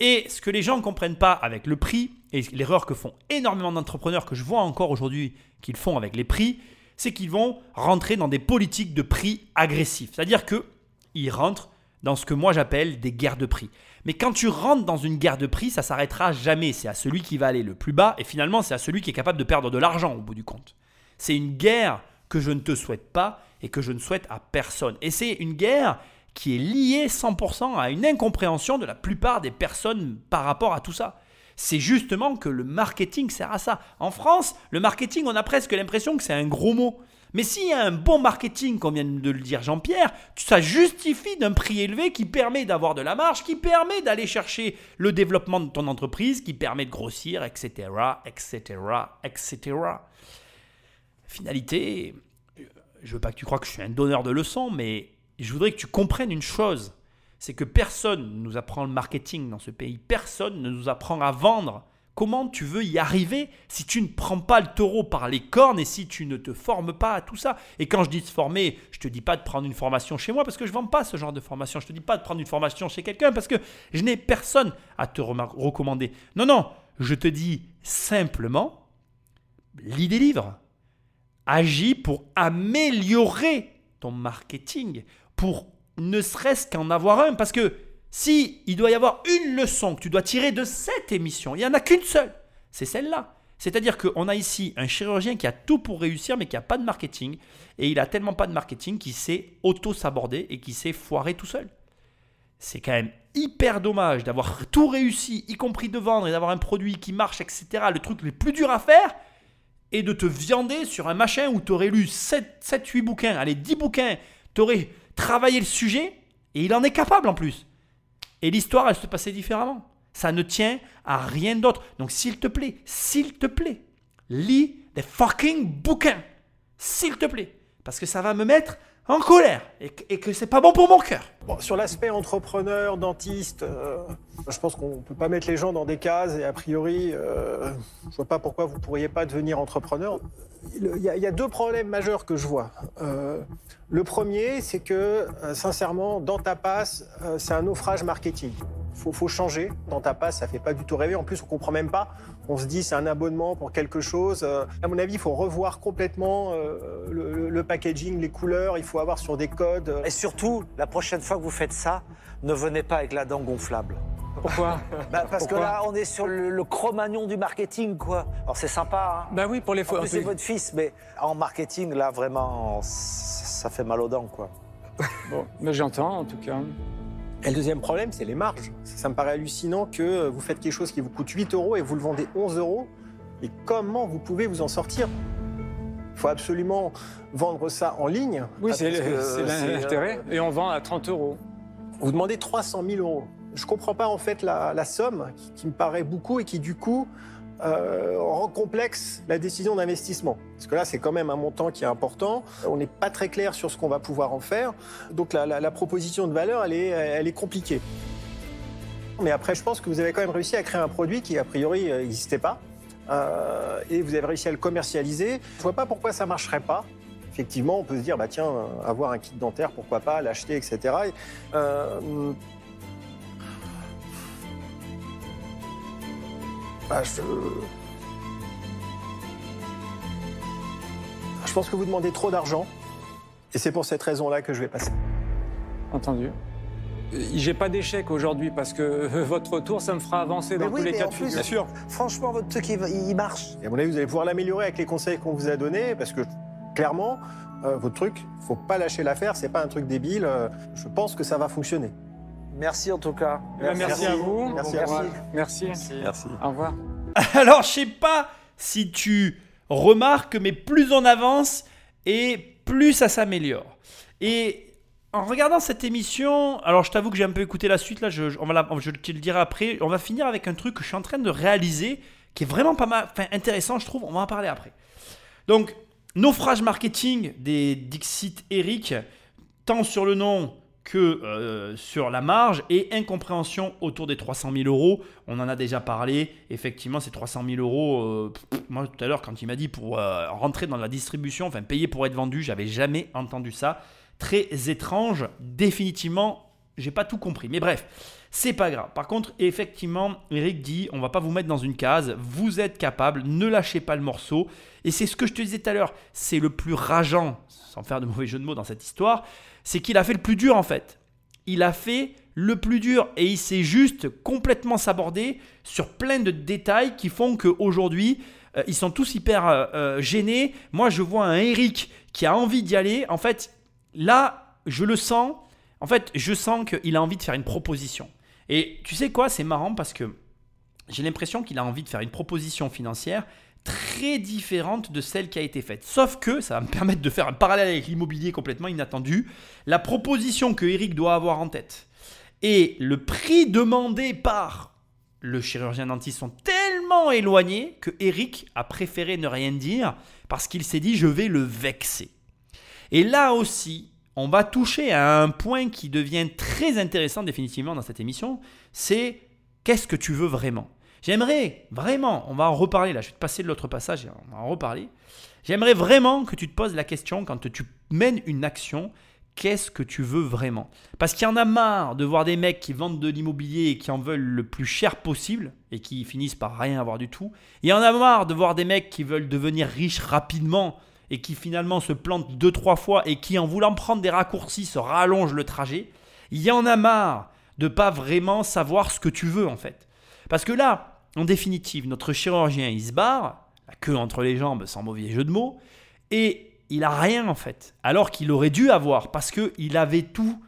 Et ce que les gens ne comprennent pas avec le prix, et l'erreur que font énormément d'entrepreneurs que je vois encore aujourd'hui qu'ils font avec les prix, c'est qu'ils vont rentrer dans des politiques de prix agressifs. C'est-à-dire qu'ils rentrent dans ce que moi j'appelle des guerres de prix. Mais quand tu rentres dans une guerre de prix, ça s'arrêtera jamais. C'est à celui qui va aller le plus bas et finalement c'est à celui qui est capable de perdre de l'argent au bout du compte. C'est une guerre que je ne te souhaite pas et que je ne souhaite à personne. Et c'est une guerre qui est lié 100% à une incompréhension de la plupart des personnes par rapport à tout ça. C'est justement que le marketing sert à ça. En France, le marketing, on a presque l'impression que c'est un gros mot. Mais s'il y a un bon marketing, comme vient de le dire Jean-Pierre, ça justifie d'un prix élevé qui permet d'avoir de la marge, qui permet d'aller chercher le développement de ton entreprise, qui permet de grossir, etc., etc., etc. Finalité, je veux pas que tu crois que je suis un donneur de leçons, mais je voudrais que tu comprennes une chose, c'est que personne ne nous apprend le marketing dans ce pays, personne ne nous apprend à vendre. Comment tu veux y arriver si tu ne prends pas le taureau par les cornes et si tu ne te formes pas à tout ça? Et quand je dis se former, je te dis pas de prendre une formation chez moi parce que je ne vends pas ce genre de formation. Je te dis pas de prendre une formation chez quelqu'un parce que je n'ai personne à te recommander. Non, non, je te dis simplement, lis des livres. Agis pour améliorer ton marketing pour ne serait-ce qu'en avoir un. Parce que si il doit y avoir une leçon que tu dois tirer de cette émission, il n'y en a qu'une seule. C'est celle-là. C'est-à-dire qu'on a ici un chirurgien qui a tout pour réussir, mais qui n'a pas de marketing. Et il a tellement pas de marketing qu'il s'est auto-sabordé et qui s'est foiré tout seul. C'est quand même hyper dommage d'avoir tout réussi, y compris de vendre et d'avoir un produit qui marche, etc. Le truc le plus dur à faire, et de te viander sur un machin où tu aurais lu 7, 7, 8 bouquins, allez, 10 bouquins, tu aurais travaillé le sujet, et il en est capable en plus. Et l'histoire, elle se passait différemment. Ça ne tient à rien d'autre. Donc s'il te plaît, s'il te plaît, lis des fucking bouquins. S'il te plaît. Parce que ça va me mettre en colère et que, c'est pas bon pour mon cœur. Bon, sur l'aspect entrepreneur, dentiste, euh, je pense qu'on peut pas mettre les gens dans des cases et a priori, euh, je vois pas pourquoi vous pourriez pas devenir entrepreneur. Il y, a, deux problèmes majeurs que je vois. Euh, le premier, c'est que, euh, sincèrement, dans ta passe, c'est un naufrage marketing. Faut, faut changer. Dans ta passe, ça fait pas du tout rêver. En plus, on comprend même pas. On se dit, c'est un abonnement pour quelque chose. Euh, à mon avis, il faut revoir complètement euh, le, le packaging, les couleurs. Il faut avoir sur des codes. Et surtout, la prochaine fois que vous faites ça, ne venez pas avec la dent gonflable. Pourquoi [laughs] Bah, parce que là, on est sur le, le cro-magnon du marketing, quoi. Alors c'est sympa, hein. Bah oui, pour les fois. c'est votre fils, mais en marketing, là, vraiment, ça fait mal aux dents, quoi. [laughs] Bon, mais j'entends en tout cas. Et le deuxième problème, c'est les marges. Ça, me paraît hallucinant que vous faites quelque chose qui vous coûte 8 euros et vous le vendez 11 euros. Et comment vous pouvez vous en sortir? Il faut absolument vendre ça en ligne. Oui, c'est l'intérêt. euh, Et on vend à 30 euros. Vous demandez 300 000 euros. Je comprends pas en fait la, la somme qui, qui me paraît beaucoup et qui du coup euh, rend complexe la décision d'investissement. Parce que là, c'est quand même un montant qui est important. On n'est pas très clair sur ce qu'on va pouvoir en faire. Donc la, proposition de valeur, elle est, elle est compliquée. Mais après, je pense que vous avez quand même réussi à créer un produit qui, a priori, euh, n'existait pas. Euh, et vous avez réussi à le commercialiser. Je vois pas pourquoi ça marcherait pas. Effectivement, on peut se dire, bah tiens, avoir un kit dentaire, pourquoi pas, l'acheter, etc. Et, bah, je... je pense que vous demandez trop d'argent. Et c'est pour cette raison-là que je vais passer. Entendu. J'ai pas d'échec aujourd'hui parce que [laughs] votre retour, ça me fera avancer dans Mais oui, tous les cas en de plus- figure. sûr. Franchement, votre truc, il, il marche. Et à mon avis, vous allez pouvoir l'améliorer avec les conseils qu'on vous a donnés, parce que clairement, euh, votre truc, faut pas lâcher l'affaire, c'est pas un truc débile. euh, je pense que ça va fonctionner. Merci en tout cas. Eh ben, Merci, à vous. Merci vous. Merci. Merci. Au revoir. [laughs] Alors, je sais pas si tu remarques, mais plus on avance et plus ça s'améliore. Et en regardant cette émission, alors je t'avoue que j'ai un peu écouté la suite, là, je, je- on va la- je te le dirai après. On va finir avec un truc que je suis en train de réaliser qui est vraiment pas mal, enfin intéressant, je trouve. On va en parler après. Donc, naufrage marketing des Dixit Eric, tant sur le nom que euh, sur la marge et incompréhension autour des 300 000 euros. On en a déjà parlé. Effectivement, ces 300 000 euros, euh, moi tout à l'heure, quand il m'a dit pour euh, rentrer dans la distribution, enfin payer pour être vendu, j'avais jamais entendu ça. Très étrange. Définitivement, j'ai pas tout compris. Mais bref, c'est pas grave. Par contre, effectivement, Eric dit on va pas vous mettre dans une case. Vous êtes capable, ne lâchez pas le morceau. Et c'est ce que je te disais tout à l'heure. C'est le plus rageant, sans faire de mauvais jeu de mots dans cette histoire, c'est qu'il a fait le plus dur en fait. Il a fait le plus dur et il s'est juste complètement sabordé sur plein de détails qui font qu'aujourd'hui, euh, ils sont tous hyper euh, euh, gênés. Moi, je vois un Eric qui a envie d'y aller. En fait, là, je le sens. En fait, je sens qu'il a envie de faire une proposition. Et tu sais quoi, c'est marrant parce que j'ai l'impression qu'il a envie de faire une proposition financière très différente de celle qui a été faite. Sauf que, ça va me permettre de faire un parallèle avec l'immobilier complètement inattendu, la proposition que Eric doit avoir en tête et le prix demandé par le chirurgien dentiste sont tellement éloignés que Eric a préféré ne rien dire parce qu'il s'est dit je vais le vexer. Et là aussi, on va toucher à un point qui devient très intéressant définitivement dans cette émission, c'est qu'est-ce que tu veux vraiment? J'aimerais vraiment, on va en reparler là, je vais te passer de l'autre passage et on va en reparler. J'aimerais vraiment que tu te poses la question quand tu mènes une action, qu'est-ce que tu veux vraiment? Parce qu'il y en a marre de voir des mecs qui vendent de l'immobilier et qui en veulent le plus cher possible et qui finissent par rien avoir du tout. Il y en a marre de voir des mecs qui veulent devenir riches rapidement et qui finalement se plantent deux trois fois et qui en voulant prendre des raccourcis se rallongent le trajet. Il y en a marre de pas vraiment savoir ce que tu veux en fait. Parce que là, en définitive, notre chirurgien il se barre la queue entre les jambes, sans mauvais jeu de mots, et il a rien en fait, alors qu'il aurait dû avoir, parce qu'il avait tout.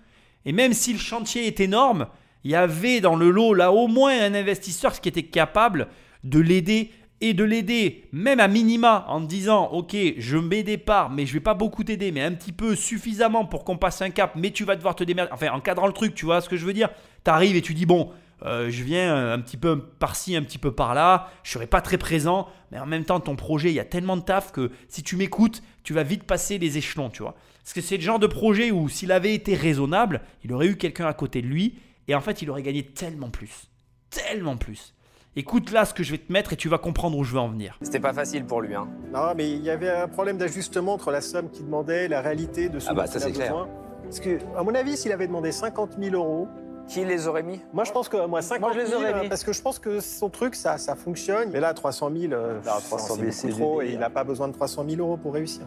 Et même si le chantier est énorme, il y avait dans le lot là au moins un investisseur qui était capable de l'aider et de l'aider, même à minima, en disant Ok, je mets des parts, mais je vais pas beaucoup t'aider, mais un petit peu suffisamment pour qu'on passe un cap, mais tu vas devoir te démerder. Enfin, en cadrant le truc, tu vois ce que je veux dire? Tu arrives et tu dis Bon, euh, je viens un petit peu par-ci, un petit peu par-là, je serai pas très présent, mais en même temps, ton projet, il y a tellement de taf que si tu m'écoutes, tu vas vite passer les échelons, tu vois. Parce que c'est le genre de projet où s'il avait été raisonnable, il aurait eu quelqu'un à côté de lui, et en fait, il aurait gagné tellement plus. Tellement plus. Écoute là ce que je vais te mettre et tu vas comprendre où je veux en venir. C'était pas facile pour lui. Hein. Non, mais il y avait un problème d'ajustement entre la somme qu'il demandait et la réalité de ce Ah bah, dont ça, il a c'est clair. besoin. Parce que, à mon avis, s'il avait demandé 50 000 euros, Qui les aurait mis? Moi je pense que moi 50 je les 000, aurais mis. parce que je pense que son truc ça, ça fonctionne. Mais là 300 000, euh, Non, 300 000, c'est trop et il n'a pas besoin de 300 000 euros pour réussir.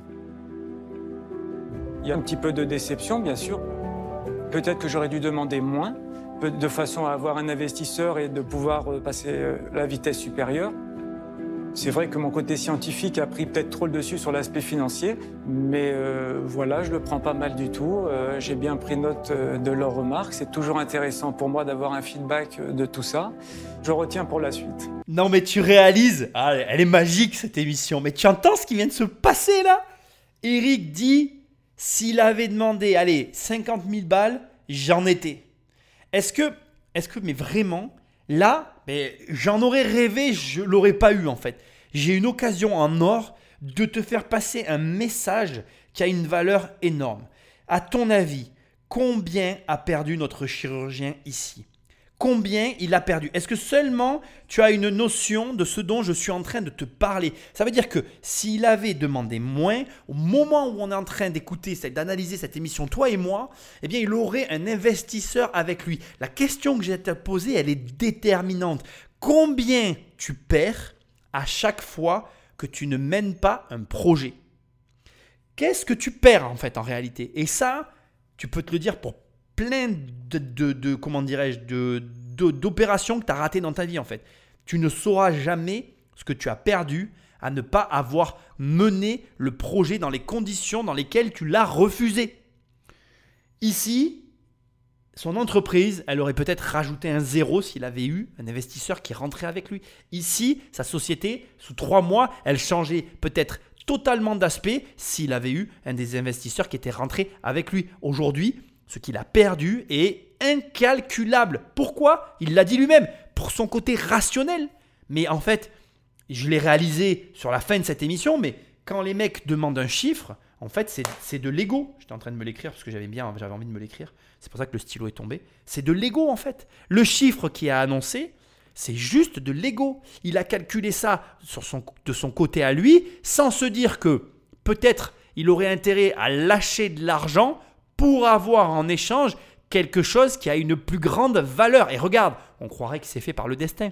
Il y a un petit peu de déception, bien sûr. Peut-être que j'aurais dû demander moins, de façon à avoir un investisseur et de pouvoir euh, passer euh, la vitesse supérieure. C'est vrai que mon côté scientifique a pris peut-être trop le dessus sur l'aspect financier, mais euh, voilà, je le prends pas mal du tout. Euh, J'ai bien pris note euh, de leurs remarques. C'est toujours intéressant pour moi d'avoir un feedback de tout ça. Je retiens pour la suite. Non mais tu réalises, ah, elle est magique cette émission, mais tu entends ce qui vient de se passer là? Eric dit, s'il avait demandé, allez, 50 000 balles, j'en étais. Est-ce que, est-ce que, mais vraiment, là, mais j'en aurais rêvé, je l'aurais pas eu en fait. J'ai une occasion en or de te faire passer un message qui a une valeur énorme. À ton avis, combien a perdu notre chirurgien ici? Combien il a perdu Est-ce que seulement tu as une notion de ce dont je suis en train de te parler? Ça veut dire que s'il avait demandé moins, au moment où on est en train d'écouter, d'analyser cette émission, toi et moi, eh bien, il aurait un investisseur avec lui. La question que j'ai à te poser, elle est déterminante. Combien tu perds à chaque fois que tu ne mènes pas un projet? Qu'est-ce que tu perds en fait en réalité? Et ça, tu peux te le dire pour plein de, de- comment dirais-je, de, de- d'opérations que tu as ratées dans ta vie en fait. Tu ne sauras jamais ce que tu as perdu à ne pas avoir mené le projet dans les conditions dans lesquelles tu l'as refusé. Ici, son entreprise, elle aurait peut-être rajouté un zéro s'il avait eu un investisseur qui rentrait avec lui. Ici, sa société, sous trois mois, elle changeait peut-être totalement d'aspect s'il avait eu un des investisseurs qui était rentré avec lui. Aujourd'hui, ce qu'il a perdu est incalculable. Pourquoi? Il l'a dit lui-même, pour son côté rationnel. Mais en fait, je l'ai réalisé sur la fin de cette émission, mais quand les mecs demandent un chiffre, en fait, c'est- de l'ego. J'étais en train de me l'écrire parce que j'avais bien, j'avais envie de me l'écrire. C'est pour ça que le stylo est tombé. C'est de l'ego, en fait. Le chiffre qui a annoncé, c'est juste de l'ego. Il a calculé ça de son côté à lui, sans se dire que peut-être il aurait intérêt à lâcher de l'argent pour avoir en échange quelque chose qui a une plus grande valeur. Et regarde, on croirait que c'est fait par le destin.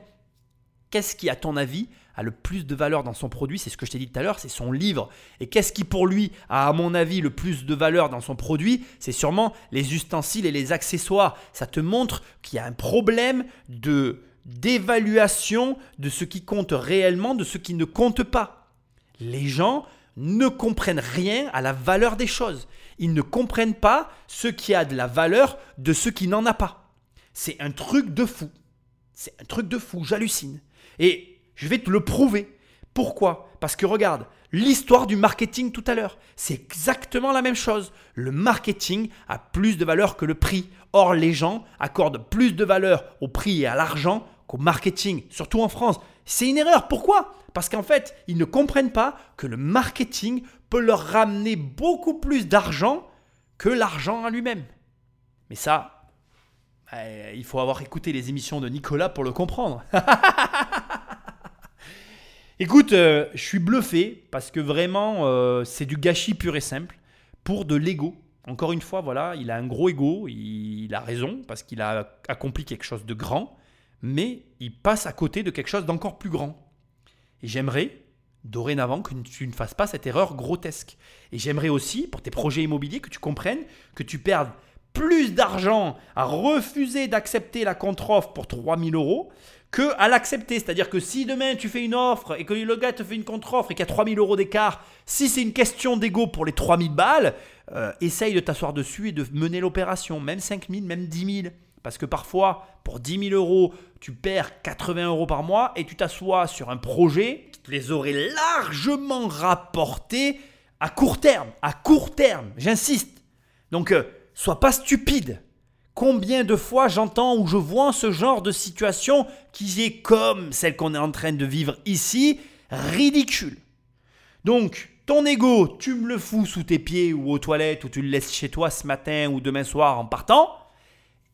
Qu'est-ce qui, à ton avis, a le plus de valeur dans son produit? C'est ce que je t'ai dit tout à l'heure, c'est son livre. Et qu'est-ce qui, pour lui, a, à mon avis, le plus de valeur dans son produit? C'est sûrement les ustensiles et les accessoires. Ça te montre qu'il y a un problème de d'évaluation de ce qui compte réellement, de ce qui ne compte pas. Les gens ne comprennent rien à la valeur des choses. Ils ne comprennent pas ce qui a de la valeur de ce qui n'en a pas. C'est un truc de fou. C'est un truc de fou, j'hallucine. Et je vais te le prouver. Pourquoi? Parce que regarde, l'histoire du marketing tout à l'heure, c'est exactement la même chose. Le marketing a plus de valeur que le prix. Or, les gens accordent plus de valeur au prix et à l'argent qu'au marketing, surtout en France. C'est une erreur. Pourquoi? Parce qu'en fait, ils ne comprennent pas que le marketing peut leur ramener beaucoup plus d'argent que l'argent à lui-même. Mais ça, euh, il faut avoir écouté les émissions de Nicolas pour le comprendre. [laughs] Écoute, euh, je suis bluffé parce que vraiment, euh, c'est du gâchis pur et simple pour de l'ego. Encore une fois, voilà, il a un gros ego, il a raison parce qu'il a accompli quelque chose de grand, mais il passe à côté de quelque chose d'encore plus grand. Et j'aimerais, dorénavant, que tu ne fasses pas cette erreur grotesque. Et j'aimerais aussi, pour tes projets immobiliers, que tu comprennes que tu perdes plus d'argent à refuser d'accepter la contre-offre pour 3000 euros que à l'accepter. C'est-à-dire que si demain tu fais une offre et que le gars te fait une contre-offre et qu'il y a 3000 euros d'écart, si c'est une question d'ego pour les 3000 balles, euh, essaye de t'asseoir dessus et de mener l'opération, même 5000, même 10 000. Parce que parfois, pour 10 000 euros, tu perds 80 euros par mois et tu t'assois sur un projet les aurait largement rapportés à court terme. À court terme, j'insiste. Donc, euh, sois pas stupide. Combien de fois j'entends ou je vois ce genre de situation qui est comme celle qu'on est en train de vivre ici, ridicule. Donc, ton ego, tu me le fous sous tes pieds ou aux toilettes ou tu le laisses chez toi ce matin ou demain soir en partant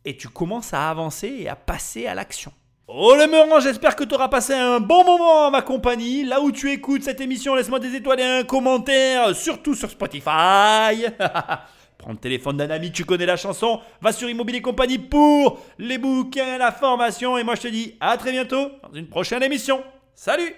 et tu commences à avancer et à passer à l'action. Oh le meurant, j'espère que tu auras passé un bon moment à ma compagnie. Là où tu écoutes cette émission, laisse-moi des étoiles et un commentaire, surtout sur Spotify. [laughs] Prends le téléphone d'un ami, tu connais la chanson, va sur Immobilier Compagnie pour les bouquins, la formation, et moi je te dis à très bientôt dans une prochaine émission. Salut